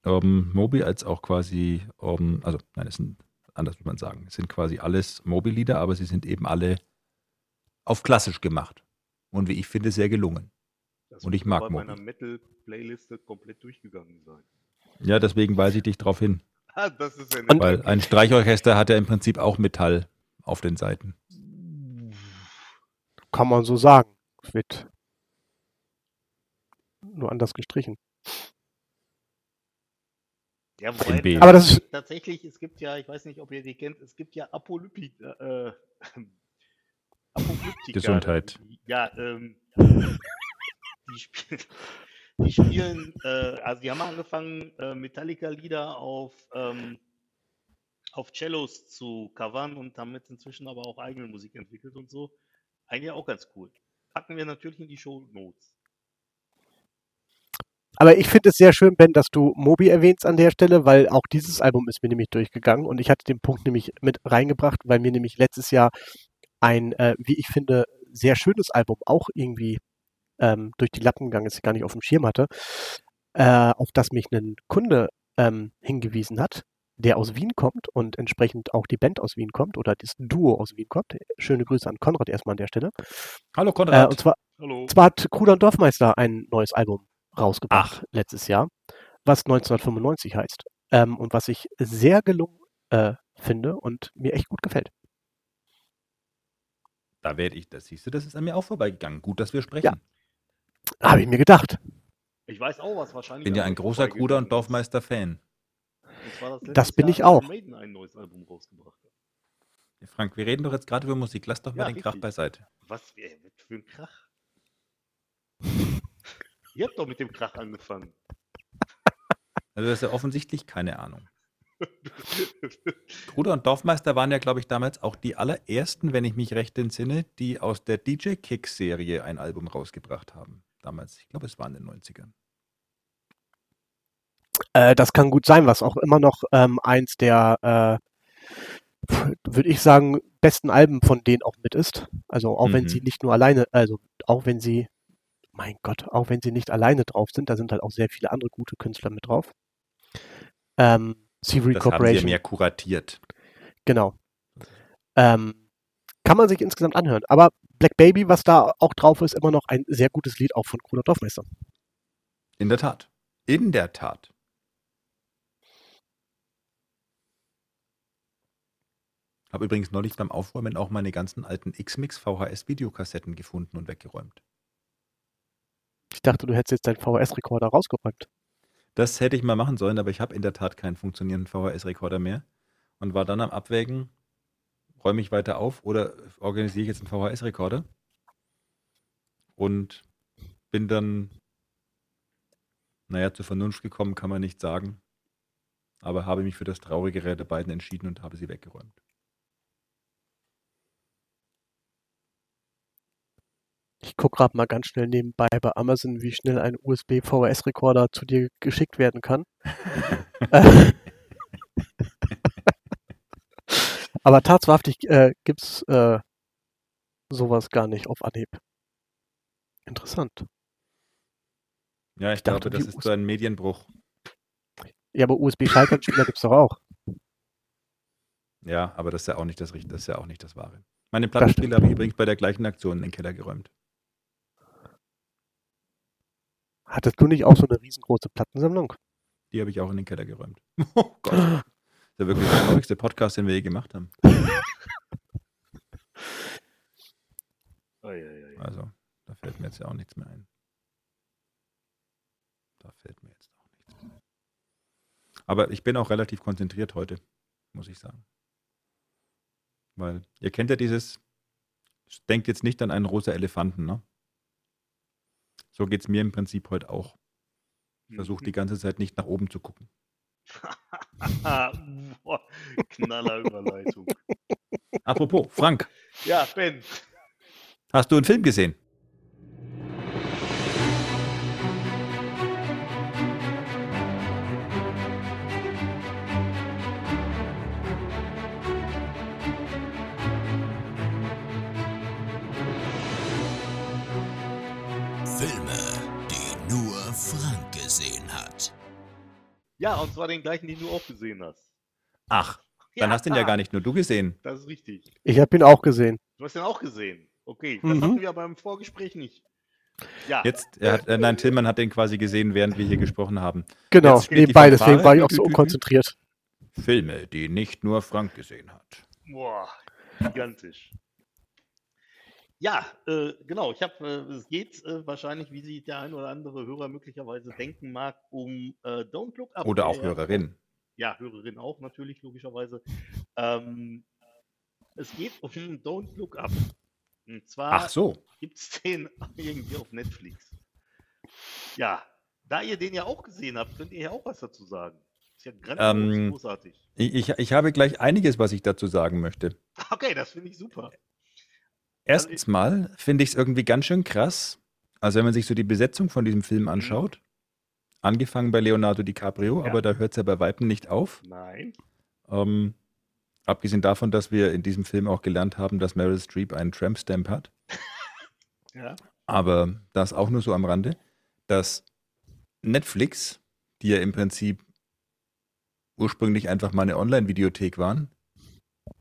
[SPEAKER 3] ähm, Moby als auch quasi, ähm, also nein, es sind, anders würde man sagen, es sind quasi alles Moby-Lieder, aber sie sind eben alle auf klassisch gemacht. Und wie ich finde, sehr gelungen.
[SPEAKER 4] das
[SPEAKER 3] Und ich
[SPEAKER 4] muss
[SPEAKER 3] mag
[SPEAKER 4] bei meiner
[SPEAKER 3] Moby.
[SPEAKER 4] Metal-Playliste komplett durchgegangen sein.
[SPEAKER 3] Ja, deswegen weise ich dich darauf hin.
[SPEAKER 4] Ah, das ist ja
[SPEAKER 3] Weil ein Streichorchester hat ja im Prinzip auch Metall auf den Seiten.
[SPEAKER 5] kann man so sagen. Es wird nur anders gestrichen.
[SPEAKER 4] Ja,
[SPEAKER 3] In B.
[SPEAKER 5] Aber das ist-
[SPEAKER 4] tatsächlich, es gibt ja, ich weiß nicht, ob ihr die kennt, es gibt ja Apolypik, äh, Apokalyptiker.
[SPEAKER 3] Gesundheit.
[SPEAKER 4] Ja, ähm, die spielen, die spielen, äh, also die haben angefangen, äh, Metallica-Lieder auf, ähm, auf Cellos zu covern und haben jetzt inzwischen aber auch eigene Musik entwickelt und so. Eigentlich auch ganz cool. Packen wir natürlich in die Show Notes.
[SPEAKER 5] Aber ich finde es sehr schön, Ben, dass du Moby erwähnst an der Stelle, weil auch dieses Album ist mir nämlich durchgegangen und ich hatte den Punkt nämlich mit reingebracht, weil mir nämlich letztes Jahr ein, äh, wie ich finde, sehr schönes Album auch irgendwie ähm, durch die Lappen gegangen ist, ich gar nicht auf dem Schirm hatte, äh, auf das mich ein Kunde ähm, hingewiesen hat, der aus Wien kommt und entsprechend auch die Band aus Wien kommt oder das Duo aus Wien kommt. Schöne Grüße an Konrad erstmal an der Stelle.
[SPEAKER 3] Hallo
[SPEAKER 5] Äh,
[SPEAKER 3] Konrad.
[SPEAKER 5] und zwar,
[SPEAKER 4] Hallo.
[SPEAKER 5] zwar hat Kruder und Dorfmeister ein neues Album rausgebracht letztes Jahr, was 1995 heißt. Ähm, und was ich sehr gelungen äh, finde und mir echt gut gefällt.
[SPEAKER 3] da werde ich, das siehst du, das ist an mir auch vorbeigegangen. Gut, dass wir sprechen.
[SPEAKER 5] Habe ich mir gedacht.
[SPEAKER 4] Ich weiß auch, was wahrscheinlich.
[SPEAKER 3] Ich bin ja ein großer Kruder- und. Dorfmeister-Fan.
[SPEAKER 5] Das
[SPEAKER 4] letztes
[SPEAKER 5] bin
[SPEAKER 4] Jahr
[SPEAKER 5] ich auch.
[SPEAKER 4] Maiden ein neues Album rausgebracht hat.
[SPEAKER 3] Frank, wir reden doch jetzt gerade über Musik. Lass doch mal
[SPEAKER 4] Ja,
[SPEAKER 3] den Krach
[SPEAKER 4] richtig.
[SPEAKER 3] beiseite.
[SPEAKER 4] Was ey, was für ein Krach? Ihr habt doch mit dem Krach angefangen.
[SPEAKER 3] Also du hast ja offensichtlich keine Ahnung. Bruder und Dorfmeister waren ja, glaube ich, damals auch die allerersten, wenn ich mich recht entsinne, die aus der DJ Kick-Serie ein Album rausgebracht haben. Damals, ich glaube, es war in den 90ern.
[SPEAKER 5] Äh, das kann gut sein, was auch immer noch ähm, eins der, äh, würde ich sagen, besten Alben von denen auch mit ist. Also auch wenn
[SPEAKER 3] Mhm.
[SPEAKER 5] sie nicht nur alleine, also auch wenn sie, mein Gott, auch wenn sie nicht alleine drauf sind, da sind halt auch sehr viele andere gute Künstler mit drauf. Ähm, Severy
[SPEAKER 3] Das haben sie ja
[SPEAKER 5] Corporation,
[SPEAKER 3] mehr kuratiert.
[SPEAKER 5] genau. Ähm, kann man sich insgesamt anhören. Aber Black Baby, was da auch drauf ist, immer noch ein sehr gutes Lied auch von Kruder Dorfmeister.
[SPEAKER 3] In der Tat. In der Tat. Habe übrigens neulich beim Aufräumen auch meine ganzen alten X-Mix VHS-Videokassetten gefunden und weggeräumt.
[SPEAKER 5] Ich dachte, du hättest jetzt deinen VHS-Rekorder rausgeräumt.
[SPEAKER 3] Das hätte ich mal machen sollen, aber ich habe in der Tat keinen funktionierenden VHS-Rekorder mehr und war dann am Abwägen, räume ich weiter auf oder organisiere ich jetzt einen VHS-Rekorder und bin dann, naja, zur Vernunft gekommen, kann man nicht sagen, aber habe mich für das traurigere der beiden entschieden und habe sie weggeräumt.
[SPEAKER 5] Ich gucke gerade mal ganz schnell nebenbei bei Amazon, wie schnell ein USB-VHS-Rekorder zu dir geschickt werden kann. Aber tatsächlich äh, gibt es äh, sowas gar nicht auf Anhieb. Interessant.
[SPEAKER 3] Ja, ich,
[SPEAKER 5] dachte,
[SPEAKER 3] glaube, das ist so ein Medienbruch.
[SPEAKER 5] Ja, aber USB-Schallplattenspieler gibt es doch auch.
[SPEAKER 3] Ja, aber das ist ja auch nicht das Richtige, das ist ja auch nicht das Wahre. Meine Plattenspieler habe ich übrigens bei der gleichen Aktion in den Keller geräumt.
[SPEAKER 5] Hattest du nicht auch so eine riesengroße Plattensammlung?
[SPEAKER 3] Die habe ich auch in den Keller geräumt. Oh Gott. Das ist ja wirklich der traurigste Podcast, den wir je gemacht haben. Also, da fällt mir jetzt ja auch nichts mehr ein. Da fällt mir jetzt auch nichts mehr ein. Aber ich bin auch relativ konzentriert heute, muss ich sagen. Weil, ihr kennt ja dieses, denkt jetzt nicht an einen rosa Elefanten, ne? So geht es mir im Prinzip heute auch. Ich versuche die ganze Zeit nicht nach oben zu gucken.
[SPEAKER 4] Boah, Knaller Überleitung.
[SPEAKER 3] Apropos, Frank,
[SPEAKER 4] Ja, Ben.
[SPEAKER 3] hast du einen Film gesehen?
[SPEAKER 4] Ja, und zwar den gleichen, den du auch gesehen hast.
[SPEAKER 3] Ach, dann hast den ja gar nicht nur du gesehen.
[SPEAKER 4] Das ist richtig.
[SPEAKER 5] Ich habe ihn auch gesehen.
[SPEAKER 4] Du hast den auch gesehen. Okay, das
[SPEAKER 5] Mhm.
[SPEAKER 4] hatten wir beim Vorgespräch nicht. Ja,
[SPEAKER 3] Jetzt, er hat, äh, nein, Tillmann hat den quasi gesehen, während wir hier gesprochen haben.
[SPEAKER 5] Genau, nebenbei, deswegen war ich auch so unkonzentriert.
[SPEAKER 3] Filme, die nicht nur Frank gesehen hat.
[SPEAKER 4] Boah, gigantisch. Ja, äh, genau. Ich habe, äh, es geht äh, wahrscheinlich, wie sich der ein oder andere Hörer möglicherweise denken mag, um äh, Don't Look Up.
[SPEAKER 3] Oder
[SPEAKER 4] der
[SPEAKER 3] auch Hörerin.
[SPEAKER 4] Ja, Hörerin auch natürlich, logischerweise. Ähm, es geht um Don't Look Up. Und zwar
[SPEAKER 3] Ach so.
[SPEAKER 4] gibt es den irgendwie auf Netflix. Ja, da ihr den ja auch gesehen habt, könnt ihr ja auch was dazu sagen. Ist ja grandios,
[SPEAKER 3] Ähm,
[SPEAKER 4] großartig.
[SPEAKER 3] Ich, ich, ich habe gleich einiges, was ich dazu sagen möchte.
[SPEAKER 4] Okay, das finde ich super.
[SPEAKER 3] Erstens mal finde ich es irgendwie ganz schön krass. Also wenn man sich so die Besetzung von diesem Film anschaut, angefangen bei Leonardo DiCaprio,
[SPEAKER 4] Ja.
[SPEAKER 3] aber da hört es ja bei Weitem nicht auf.
[SPEAKER 4] Nein.
[SPEAKER 3] Ähm, abgesehen davon, dass wir in diesem Film auch gelernt haben, dass Meryl Streep einen Tramp-Stamp hat.
[SPEAKER 4] Ja.
[SPEAKER 3] Aber das auch nur so am Rande, dass Netflix, die ja im Prinzip ursprünglich einfach mal eine Online-Videothek waren,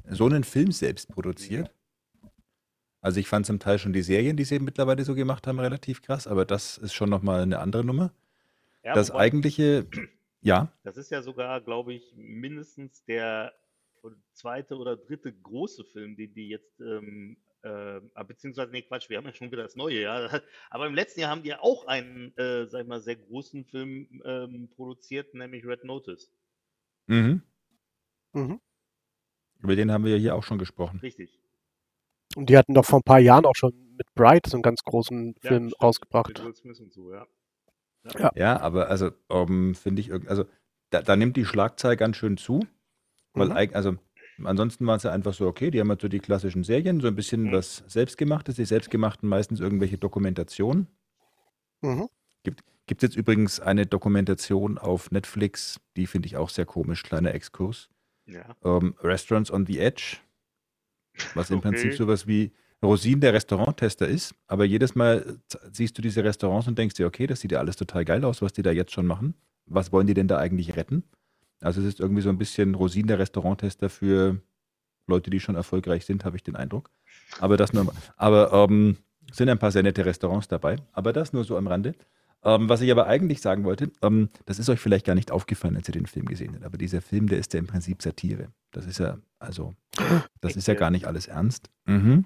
[SPEAKER 3] so einen Film selbst produziert. Also ich fand zum Teil schon die Serien, die sie mittlerweile so gemacht haben, relativ krass, aber das ist schon nochmal eine andere Nummer.
[SPEAKER 4] Ja,
[SPEAKER 3] Das
[SPEAKER 4] wobei-
[SPEAKER 3] eigentliche, ja,
[SPEAKER 4] Das ist ja sogar, glaube ich, mindestens der zweite oder dritte große Film, den die jetzt, ähm, äh, ah, beziehungsweise, nee, Quatsch, wir haben ja schon wieder das neue, ja. Aber im letzten Jahr haben die ja auch einen, äh, sag ich mal, sehr großen Film ähm, produziert, nämlich Red Notice.
[SPEAKER 3] mhm.
[SPEAKER 5] Mhm.
[SPEAKER 3] über den haben wir ja hier auch schon gesprochen.
[SPEAKER 4] Richtig.
[SPEAKER 5] Und die hatten doch vor ein paar Jahren auch schon mit Bright so einen ganz großen
[SPEAKER 4] Ja,
[SPEAKER 5] Film
[SPEAKER 4] stimmt.
[SPEAKER 5] rausgebracht.
[SPEAKER 4] Mit Will Smith und so, ja.
[SPEAKER 3] Ja, aber also ähm, finde ich, also da, da nimmt die Schlagzahl ganz schön zu, weil
[SPEAKER 5] Mhm.
[SPEAKER 3] also ansonsten waren es ja einfach so, okay, die haben halt so die klassischen Serien, so ein bisschen
[SPEAKER 4] Mhm.
[SPEAKER 3] was Selbstgemachtes, die Selbstgemachten meistens irgendwelche Dokumentationen.
[SPEAKER 5] Mhm.
[SPEAKER 3] Gibt es jetzt übrigens eine Dokumentation auf Netflix, die finde ich auch sehr komisch, kleiner Exkurs.
[SPEAKER 4] Ja.
[SPEAKER 3] Ähm, Restaurants on the Edge, was im Prinzip
[SPEAKER 4] Okay.
[SPEAKER 3] sowas wie Rosin der Restauranttester ist, aber jedes Mal siehst du diese Restaurants und denkst dir, okay, das sieht ja alles total geil aus, was die da jetzt schon machen. Was wollen die denn da eigentlich retten? Also es ist irgendwie so ein bisschen Rosin der Restauranttester für Leute, die schon erfolgreich sind, habe ich den Eindruck. Aber das nur, aber ähm, sind ein paar sehr nette Restaurants dabei, aber das nur so am Rande. Ähm, was ich aber eigentlich sagen wollte, ähm, das ist euch vielleicht gar nicht aufgefallen, als ihr den Film gesehen habt, aber dieser Film, der ist ja im Prinzip Satire. Das ist ja, also, das ist ja gar nicht alles ernst. Mhm.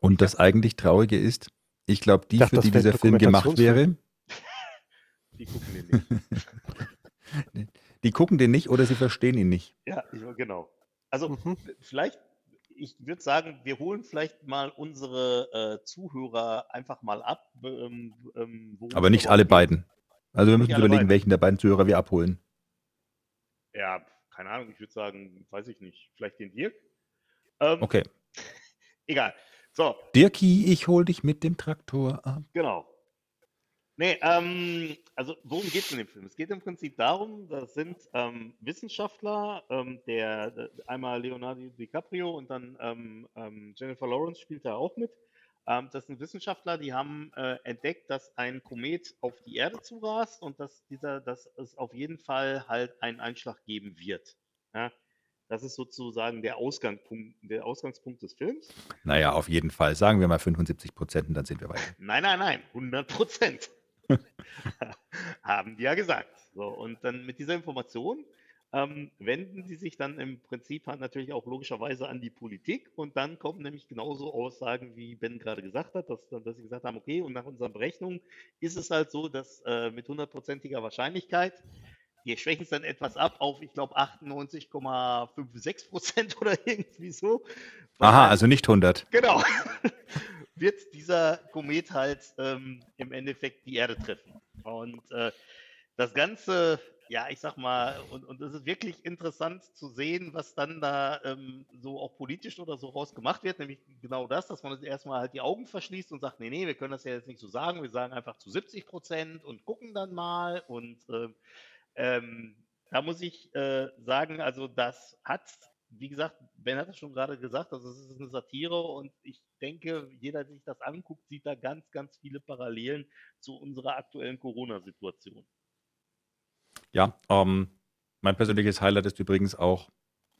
[SPEAKER 3] Und das eigentlich Traurige ist, ich glaube, die,
[SPEAKER 5] dachte,
[SPEAKER 3] für die dieser Film gemacht wäre.
[SPEAKER 4] Die gucken den nicht.
[SPEAKER 3] die gucken den nicht oder sie verstehen ihn nicht.
[SPEAKER 4] Ja, ich, genau. Also
[SPEAKER 5] Mhm.
[SPEAKER 4] vielleicht, ich würde sagen, wir holen vielleicht mal unsere äh, Zuhörer einfach mal ab. Ähm, ähm,
[SPEAKER 3] Aber nicht alle
[SPEAKER 4] geht.
[SPEAKER 3] beiden. Also wir müssen uns überlegen,
[SPEAKER 4] beiden.
[SPEAKER 3] welchen der beiden Zuhörer wir abholen.
[SPEAKER 4] Ja, keine Ahnung, ich würde sagen, weiß ich nicht, vielleicht den Dirk. Ähm,
[SPEAKER 3] Okay.
[SPEAKER 4] Egal. So,
[SPEAKER 3] Dirki, ich hol dich mit dem Traktor ab.
[SPEAKER 4] Genau. Nee, ähm, also worum geht es in dem Film? Es geht im Prinzip darum, das sind ähm, Wissenschaftler, ähm, der, der einmal Leonardo DiCaprio und dann ähm, ähm, Jennifer Lawrence spielt da auch mit. Ähm, das sind Wissenschaftler, die haben äh, entdeckt, dass ein Komet auf die Erde zurast und dass dieser, dass es auf jeden Fall halt einen Einschlag geben wird. Ja? Das ist sozusagen der Ausgangspunkt, der Ausgangspunkt des Films.
[SPEAKER 3] Naja, auf jeden Fall. Sagen wir mal 75 Prozent und dann sind wir weiter.
[SPEAKER 4] Nein, nein, nein, 100 Prozent. Haben die ja gesagt. So, und dann mit dieser Information ähm, wenden sie sich dann im Prinzip halt natürlich auch logischerweise an die Politik und dann kommen nämlich genauso Aussagen, wie Ben gerade gesagt hat, dass, dass sie gesagt haben, okay, und nach unseren Berechnungen ist es halt so, dass äh, mit hundertprozentiger Wahrscheinlichkeit, wir schwächen es dann etwas ab auf, ich glaube, 98,56 Prozent oder irgendwie so.
[SPEAKER 3] Aha, also nicht 100.
[SPEAKER 4] Genau. wird dieser Komet halt ähm, im Endeffekt die Erde treffen. Und äh, das Ganze, ja, ich sag mal, und, und es ist wirklich interessant zu sehen, was dann da ähm, so auch politisch oder so raus gemacht wird, nämlich genau das, dass man erstmal halt die Augen verschließt und sagt, nee, nee, wir können das ja jetzt nicht so sagen, wir sagen einfach zu 70 Prozent und gucken dann mal. Und ähm, ähm, da muss ich äh, sagen, also das hat, wie gesagt, Ben hat es schon gerade gesagt, also es ist eine Satire und ich denke, jeder, der sich das anguckt, sieht da ganz, ganz viele Parallelen zu unserer aktuellen Corona-Situation.
[SPEAKER 3] Ja, ähm, mein persönliches Highlight ist übrigens auch,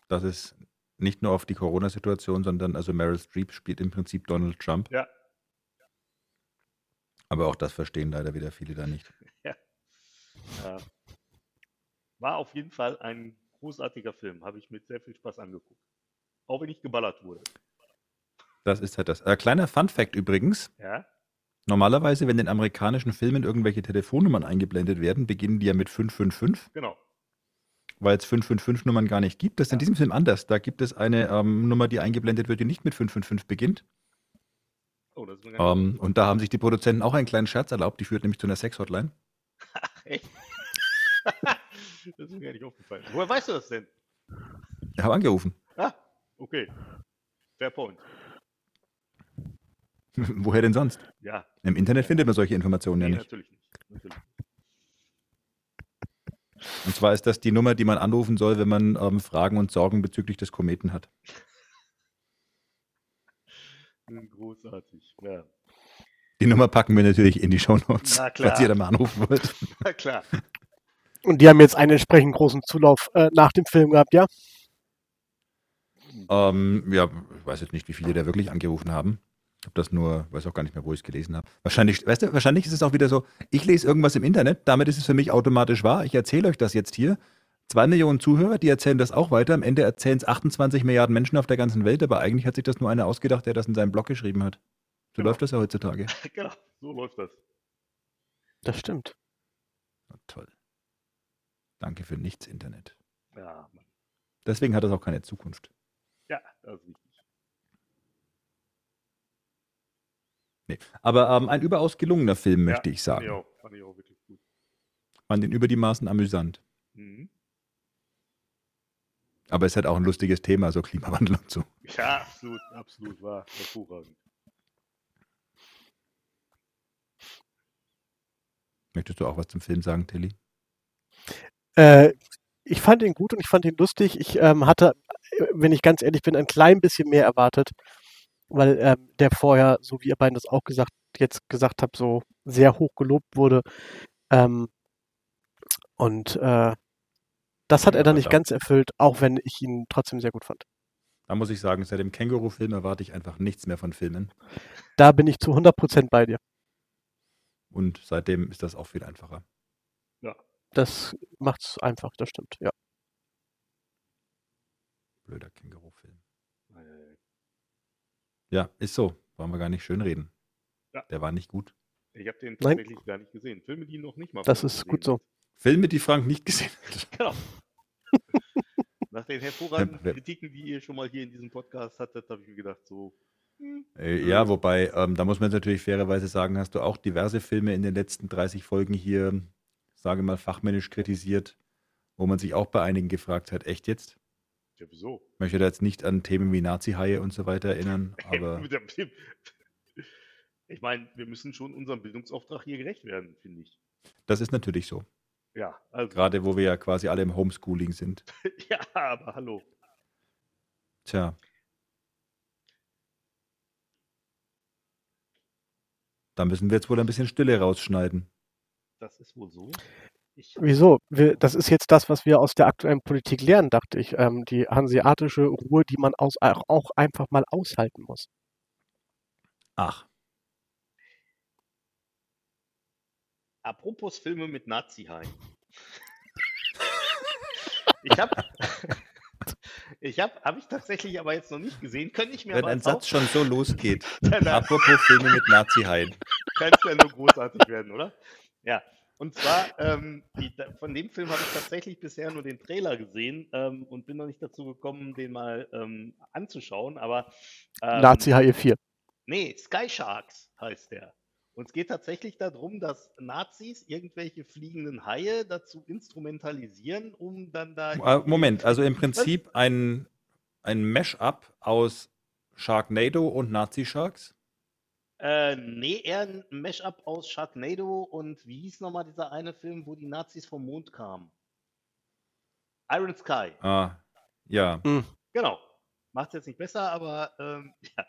[SPEAKER 3] dass es nicht nur auf die Corona-Situation, sondern also Meryl Streep spielt im Prinzip Donald Trump.
[SPEAKER 4] Ja.
[SPEAKER 3] Aber auch das verstehen leider wieder viele da nicht.
[SPEAKER 4] Äh, war auf jeden Fall ein großartiger Film, habe ich mit sehr viel Spaß angeguckt. Auch wenn ich geballert wurde.
[SPEAKER 3] Das ist halt das. Äh, kleiner Fun-Fact übrigens:
[SPEAKER 4] Ja,
[SPEAKER 3] Normalerweise, wenn in amerikanischen Filmen irgendwelche Telefonnummern eingeblendet werden, beginnen die ja mit 555,
[SPEAKER 4] genau.
[SPEAKER 3] weil es 555-Nummern gar nicht gibt. Das ist in
[SPEAKER 4] Ja.
[SPEAKER 3] diesem Film anders. Da gibt es eine ähm, Nummer, die eingeblendet wird, die nicht mit 555 beginnt.
[SPEAKER 4] Oh, das ist mir
[SPEAKER 3] Ähm, und da haben sich die Produzenten auch einen kleinen Scherz erlaubt. Die führt nämlich zu einer Sex-Hotline.
[SPEAKER 4] Echt? das ist mir gar nicht aufgefallen. Woher weißt du das denn?
[SPEAKER 3] Ich habe angerufen.
[SPEAKER 4] Ah, okay. Fair point.
[SPEAKER 3] Woher denn sonst?
[SPEAKER 4] Ja,
[SPEAKER 3] Im Internet findet man solche Informationen ja
[SPEAKER 4] nee,
[SPEAKER 3] nicht.
[SPEAKER 4] natürlich nicht. Natürlich.
[SPEAKER 3] Und zwar ist das die Nummer, die man anrufen soll, wenn man ähm, Fragen und Sorgen bezüglich des Kometen hat.
[SPEAKER 4] Großartig. Ja.
[SPEAKER 3] Die Nummer packen wir natürlich in die Shownotes,
[SPEAKER 4] Na klar.
[SPEAKER 3] falls ihr da mal anrufen wollt.
[SPEAKER 4] Na klar.
[SPEAKER 5] Und die haben jetzt einen entsprechend großen Zulauf äh, nach dem Film gehabt, ja?
[SPEAKER 3] Ähm, ja, ich weiß jetzt nicht, wie viele da wirklich angerufen haben. Ich habe das nur, weiß auch gar nicht mehr, wo ich es gelesen habe. Wahrscheinlich, weißt du, wahrscheinlich ist es auch wieder so, ich lese irgendwas im Internet, damit ist es für mich automatisch wahr. Ich erzähle euch das jetzt hier. Zwei Millionen Zuhörer, die erzählen das auch weiter. Am Ende erzählen es 28 Milliarden Menschen auf der ganzen Welt, aber eigentlich hat sich das nur einer ausgedacht, der das in seinem Blog geschrieben hat. So
[SPEAKER 4] Genau.
[SPEAKER 3] läuft das ja heutzutage.
[SPEAKER 4] genau, so läuft das.
[SPEAKER 5] Das stimmt.
[SPEAKER 3] Na, toll. Danke für nichts, Internet.
[SPEAKER 4] Ja, Mann.
[SPEAKER 3] Deswegen hat das auch keine Zukunft.
[SPEAKER 4] ja, das ist richtig.
[SPEAKER 3] Nee. Aber ähm, ein überaus gelungener Film, möchte
[SPEAKER 4] ja,
[SPEAKER 3] ich
[SPEAKER 4] Fand ich,
[SPEAKER 3] sagen.
[SPEAKER 4] auch, fand ich auch wirklich gut.
[SPEAKER 3] Fand ihn über die Maßen amüsant.
[SPEAKER 4] Mhm.
[SPEAKER 3] Aber es halt auch ein lustiges Thema, so Klimawandel und so.
[SPEAKER 4] Ja, absolut, absolut, war hervorragend.
[SPEAKER 3] Möchtest du auch was zum Film sagen, Tilly?
[SPEAKER 5] Äh, ich fand ihn gut und ich fand ihn lustig. Ich ähm, hatte, äh, wenn ich ganz ehrlich bin, ein klein bisschen mehr erwartet, weil ähm, der vorher, so wie ihr beiden das auch gesagt, jetzt gesagt habt, so sehr hoch gelobt wurde. Ähm, und äh, das hat
[SPEAKER 3] Ja,
[SPEAKER 5] er dann nicht ganz erfüllt, auch wenn ich ihn trotzdem sehr gut fand.
[SPEAKER 3] Da muss ich sagen, seit dem Känguru-Film erwarte ich einfach nichts mehr von Filmen.
[SPEAKER 5] Da bin ich zu 100% bei dir.
[SPEAKER 3] Und seitdem ist das auch viel einfacher.
[SPEAKER 5] Das macht's einfach, das stimmt, ja.
[SPEAKER 3] Blöder Känguru-Film. Ja, ist so. Wollen wir gar nicht schön reden.
[SPEAKER 4] Ja.
[SPEAKER 3] Der war nicht gut.
[SPEAKER 4] Ich habe den
[SPEAKER 5] Nein.
[SPEAKER 4] tatsächlich gar nicht gesehen. Filme, die noch nicht mal
[SPEAKER 5] Das ist gut so.
[SPEAKER 3] Filme, die Frank nicht gesehen hat.
[SPEAKER 4] Genau. Nach den hervorragenden
[SPEAKER 3] Ja.
[SPEAKER 4] Kritiken, die ihr schon mal hier in diesem Podcast hattet, habe ich mir gedacht, so, hm,
[SPEAKER 3] Äh, ja, wobei, ähm, da muss man jetzt natürlich fairerweise sagen, hast du auch diverse Filme in den letzten 30 Folgen hier, sage mal, fachmännisch kritisiert, wo man sich auch bei einigen gefragt hat, echt jetzt?
[SPEAKER 4] ja, wieso?
[SPEAKER 3] Ich möchte da jetzt nicht an Themen wie Nazi-Haie und so weiter erinnern, aber.
[SPEAKER 4] Ich meine, wir müssen schon unserem Bildungsauftrag hier gerecht werden, finde ich.
[SPEAKER 3] das ist natürlich so.
[SPEAKER 4] Ja, also,
[SPEAKER 3] Gerade wo wir ja quasi alle im Homeschooling sind.
[SPEAKER 4] ja, aber hallo.
[SPEAKER 3] Tja. Da müssen wir jetzt wohl ein bisschen Stille rausschneiden.
[SPEAKER 4] Das ist wohl so. Ich,
[SPEAKER 5] Wieso? Wir, das ist jetzt das, was wir aus der aktuellen Politik lernen, dachte ich. Ähm, die hanseatische Ruhe, die man aus, auch, einfach mal aushalten muss.
[SPEAKER 3] Ach,
[SPEAKER 4] apropos Filme mit Nazi-Haien. ich habe, ich habe, habe ich tatsächlich aber jetzt noch nicht gesehen. Könnte ich mir
[SPEAKER 3] wenn
[SPEAKER 4] aber
[SPEAKER 3] ein Satz schon so losgeht. Apropos Filme mit Nazi-Haien.
[SPEAKER 4] kann es ja nur großartig werden, oder? Ja. Und zwar, ähm, die, von dem Film habe ich tatsächlich bisher nur den Trailer gesehen ähm, und bin noch nicht dazu gekommen, den mal ähm, anzuschauen. Aber ähm,
[SPEAKER 5] Nazi HE4.
[SPEAKER 4] Nee, Sky Sharks heißt der. Und es geht tatsächlich darum, dass Nazis irgendwelche fliegenden Haie dazu instrumentalisieren, um dann da.
[SPEAKER 3] Äh, Moment, also im Prinzip ein, ein Mash-up aus Sharknado und Nazi-Sharks?
[SPEAKER 4] Äh, nee, eher ein Mashup aus Sharknado und wie hieß nochmal dieser eine Film, wo die Nazis vom Mond kamen? Iron Sky.
[SPEAKER 3] Ah, ja.
[SPEAKER 4] Genau. Macht es jetzt nicht besser, aber ähm, ja.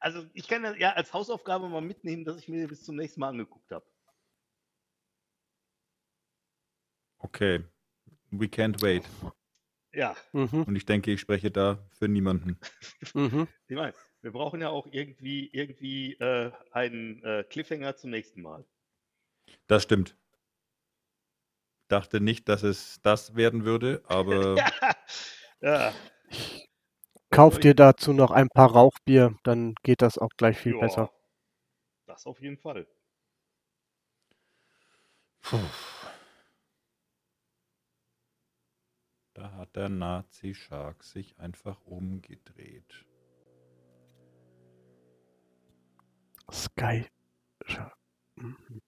[SPEAKER 4] Also ich kann ja- ja als Hausaufgabe mal mitnehmen, dass ich mir bis zum nächsten Mal angeguckt habe.
[SPEAKER 3] Okay. We can't wait.
[SPEAKER 4] Ja,
[SPEAKER 5] Mhm,
[SPEAKER 3] Und ich denke, ich spreche da für niemanden.
[SPEAKER 5] mhm.
[SPEAKER 4] ich meine, wir brauchen ja auch irgendwie, irgendwie äh, einen äh, Cliffhanger zum nächsten Mal.
[SPEAKER 3] Das stimmt. Dachte nicht, dass es das werden würde, aber
[SPEAKER 4] ja. ja.
[SPEAKER 5] Kauf dir dazu noch ein paar Rauchbier, dann geht das auch gleich viel
[SPEAKER 4] Ja,
[SPEAKER 5] besser.
[SPEAKER 4] Das auf jeden Fall.
[SPEAKER 3] puh. da hat der Nazi-Shark sich einfach umgedreht.
[SPEAKER 5] Sky. Mhm.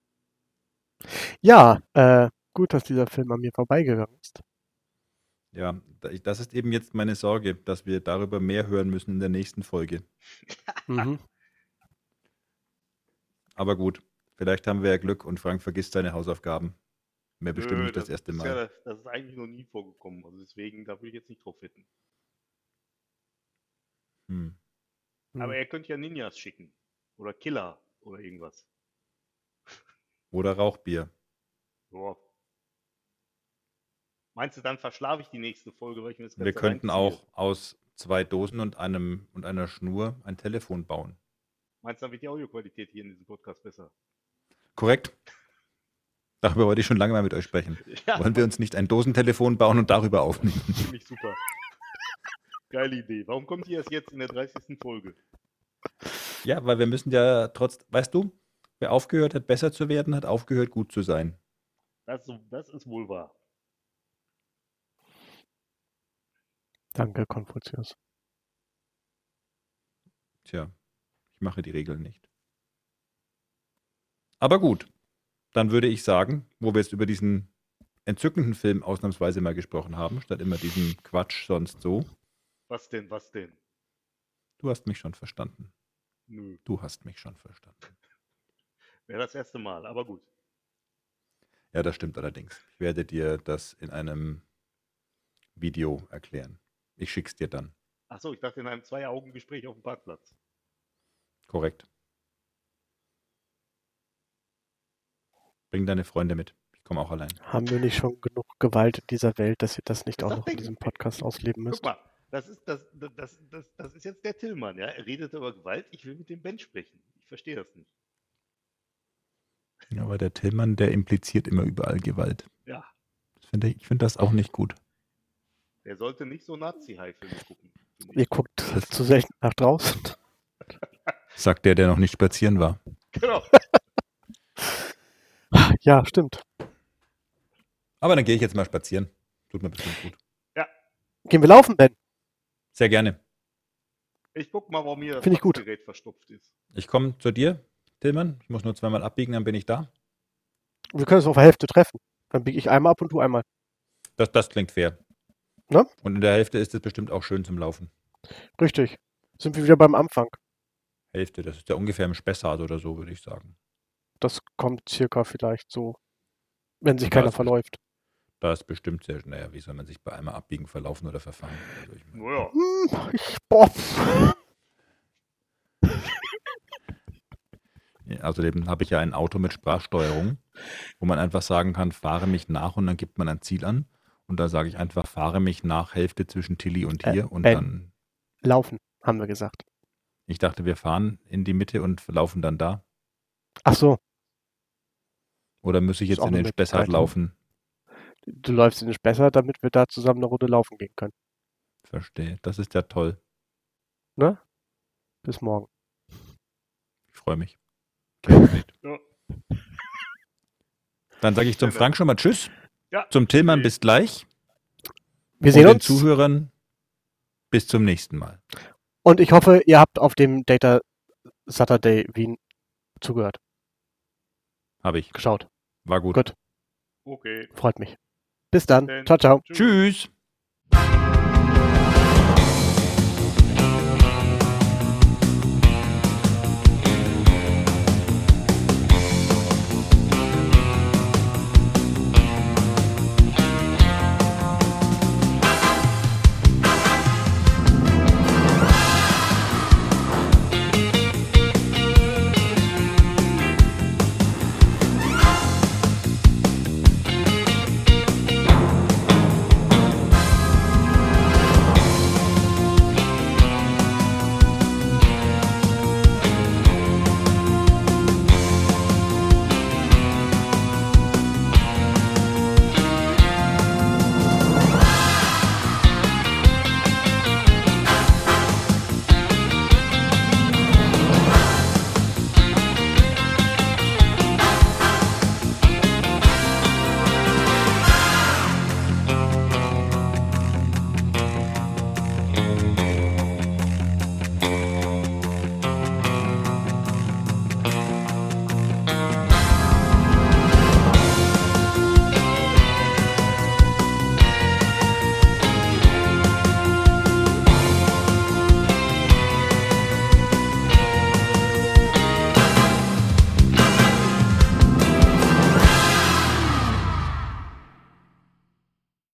[SPEAKER 5] Ja, äh, gut, dass dieser Film an mir vorbeigegangen ist.
[SPEAKER 3] Ja, das ist eben jetzt meine Sorge, dass wir darüber mehr hören müssen in der nächsten Folge.
[SPEAKER 5] Mhm.
[SPEAKER 3] Aber gut, vielleicht haben wir ja Glück und Frank vergisst seine Hausaufgaben. Wäre bestimmt
[SPEAKER 4] Nö,
[SPEAKER 3] nicht das erste
[SPEAKER 4] ist
[SPEAKER 3] Mal.
[SPEAKER 4] Ja, das ist eigentlich noch nie vorgekommen. Also deswegen, da würde ich jetzt nicht drauf wetten.
[SPEAKER 3] Hm.
[SPEAKER 4] Aber
[SPEAKER 5] Hm.
[SPEAKER 4] er könnte ja Ninjas schicken. Oder Killer oder irgendwas.
[SPEAKER 3] Oder Rauchbier.
[SPEAKER 4] Ja. Meinst du, dann verschlafe ich die nächste Folge, weil ich mir das
[SPEAKER 3] Wir
[SPEAKER 4] Ganze
[SPEAKER 3] könnten
[SPEAKER 4] reinziehe?
[SPEAKER 3] auch aus zwei Dosen und einem und einer Schnur ein Telefon bauen.
[SPEAKER 4] Meinst du, dann wird die Audioqualität hier in diesem Podcast besser?
[SPEAKER 3] Korrekt? Darüber wollte ich schon lange mal mit euch sprechen.
[SPEAKER 4] Ja,
[SPEAKER 3] Wollen wir uns nicht ein Dosentelefon bauen und darüber aufnehmen?
[SPEAKER 4] ziemlich super. Geile Idee. Warum kommt die erst jetzt in der 30. Folge?
[SPEAKER 3] Ja, weil wir müssen ja trotz, weißt du, wer aufgehört hat, besser zu werden, hat aufgehört, gut zu sein.
[SPEAKER 4] Das, das ist wohl wahr.
[SPEAKER 5] Danke, Konfuzius.
[SPEAKER 3] Tja, ich mache die Regeln nicht. Aber gut, dann würde ich sagen, wo wir jetzt über diesen entzückenden Film ausnahmsweise mal gesprochen haben, statt immer diesen Quatsch sonst so.
[SPEAKER 4] Was denn, was denn?
[SPEAKER 3] Du hast mich schon verstanden.
[SPEAKER 4] Nö,
[SPEAKER 3] Du hast mich schon verstanden.
[SPEAKER 4] wäre das erste Mal, aber gut.
[SPEAKER 3] Ja, das stimmt allerdings. Ich werde dir das in einem Video erklären. Ich schick's dir dann.
[SPEAKER 4] Achso, ich dachte in einem Zwei-Augen-Gespräch auf dem Parkplatz.
[SPEAKER 3] Korrekt. Bring deine Freunde mit. Ich komme auch allein.
[SPEAKER 5] Haben wir nicht schon genug Gewalt in dieser Welt, dass ihr das nicht auch
[SPEAKER 4] Das
[SPEAKER 5] noch in diesem. Podcast ausleben
[SPEAKER 4] Guck
[SPEAKER 5] müsst?
[SPEAKER 4] mal, das ist, das, das, das, das, ist jetzt der Tillmann, ja? Er redet über Gewalt, ich will mit dem Ben sprechen. Ich verstehe das nicht.
[SPEAKER 3] Ja, aber der Tillmann, der impliziert immer überall Gewalt.
[SPEAKER 4] Ja,
[SPEAKER 3] Das finde ich ich finde das auch nicht gut.
[SPEAKER 4] der sollte nicht so Nazi-High-Filme gucken.
[SPEAKER 5] Ihr guckt zu selten nach draußen.
[SPEAKER 3] Sagt der, der noch nicht spazieren war.
[SPEAKER 4] Genau.
[SPEAKER 5] Ja, stimmt.
[SPEAKER 3] Aber dann gehe ich jetzt mal spazieren. Tut mir bestimmt gut.
[SPEAKER 5] Gehen wir laufen, Ben?
[SPEAKER 3] Sehr gerne.
[SPEAKER 4] Ich guck mal, warum hier das
[SPEAKER 5] Finde ich gut.
[SPEAKER 4] Gerät verstopft ist.
[SPEAKER 3] Ich komme zu dir, Tillmann. Ich muss nur zweimal abbiegen, dann bin ich da.
[SPEAKER 5] Wir können uns auf der Hälfte treffen. Dann biege ich einmal ab und du einmal.
[SPEAKER 3] Das, das klingt fair.
[SPEAKER 5] Ne?
[SPEAKER 3] Und in der Hälfte ist es bestimmt auch schön zum Laufen.
[SPEAKER 5] Richtig. Sind wir wieder beim Anfang.
[SPEAKER 3] Hälfte, das ist ja ungefähr im Spessart oder so, würde ich sagen.
[SPEAKER 5] Das kommt circa vielleicht so, wenn sich keiner
[SPEAKER 3] es ist-
[SPEAKER 5] verläuft.
[SPEAKER 3] Da ist bestimmt sehr, naja, wie soll man sich bei einmal abbiegen, verlaufen oder verfahren? Also ich mein,
[SPEAKER 4] Naja,
[SPEAKER 5] Hm, ich, boah.
[SPEAKER 3] Ja, Außerdem habe ich ja ein Auto mit Sprachsteuerung, wo man einfach sagen kann, fahre mich nach und dann gibt man ein Ziel an. Und da sage ich einfach, fahre mich nach Hälfte zwischen Tilly und
[SPEAKER 5] Äh,
[SPEAKER 3] hier. und
[SPEAKER 5] Ben.
[SPEAKER 3] dann,
[SPEAKER 5] Laufen, haben wir gesagt.
[SPEAKER 3] ich dachte, wir fahren in die Mitte und laufen dann da.
[SPEAKER 5] Ach so,
[SPEAKER 3] Oder muss ich jetzt in den Spessart
[SPEAKER 5] ne?
[SPEAKER 3] laufen?
[SPEAKER 5] Du läufst den Besser, damit wir da zusammen eine Runde laufen gehen können.
[SPEAKER 3] Verstehe. Das ist ja toll.
[SPEAKER 5] Bis morgen.
[SPEAKER 3] Ich freue mich.
[SPEAKER 4] Ja.
[SPEAKER 3] Dann sage ich zum. Frank schon mal Tschüss.
[SPEAKER 4] Ja,
[SPEAKER 3] Zum Tillmann bis gleich.
[SPEAKER 5] Wir
[SPEAKER 3] und
[SPEAKER 5] sehen
[SPEAKER 3] den
[SPEAKER 5] uns.
[SPEAKER 3] Zuhörern bis zum nächsten Mal.
[SPEAKER 5] Und ich hoffe, ihr habt auf dem Data Saturday Wien zugehört,
[SPEAKER 3] Habe ich.
[SPEAKER 5] geschaut.
[SPEAKER 3] War gut.
[SPEAKER 5] Gut.
[SPEAKER 4] okay.
[SPEAKER 5] Freut mich. Bis
[SPEAKER 4] dann.
[SPEAKER 5] Ciao, ciao.
[SPEAKER 3] Tschüss.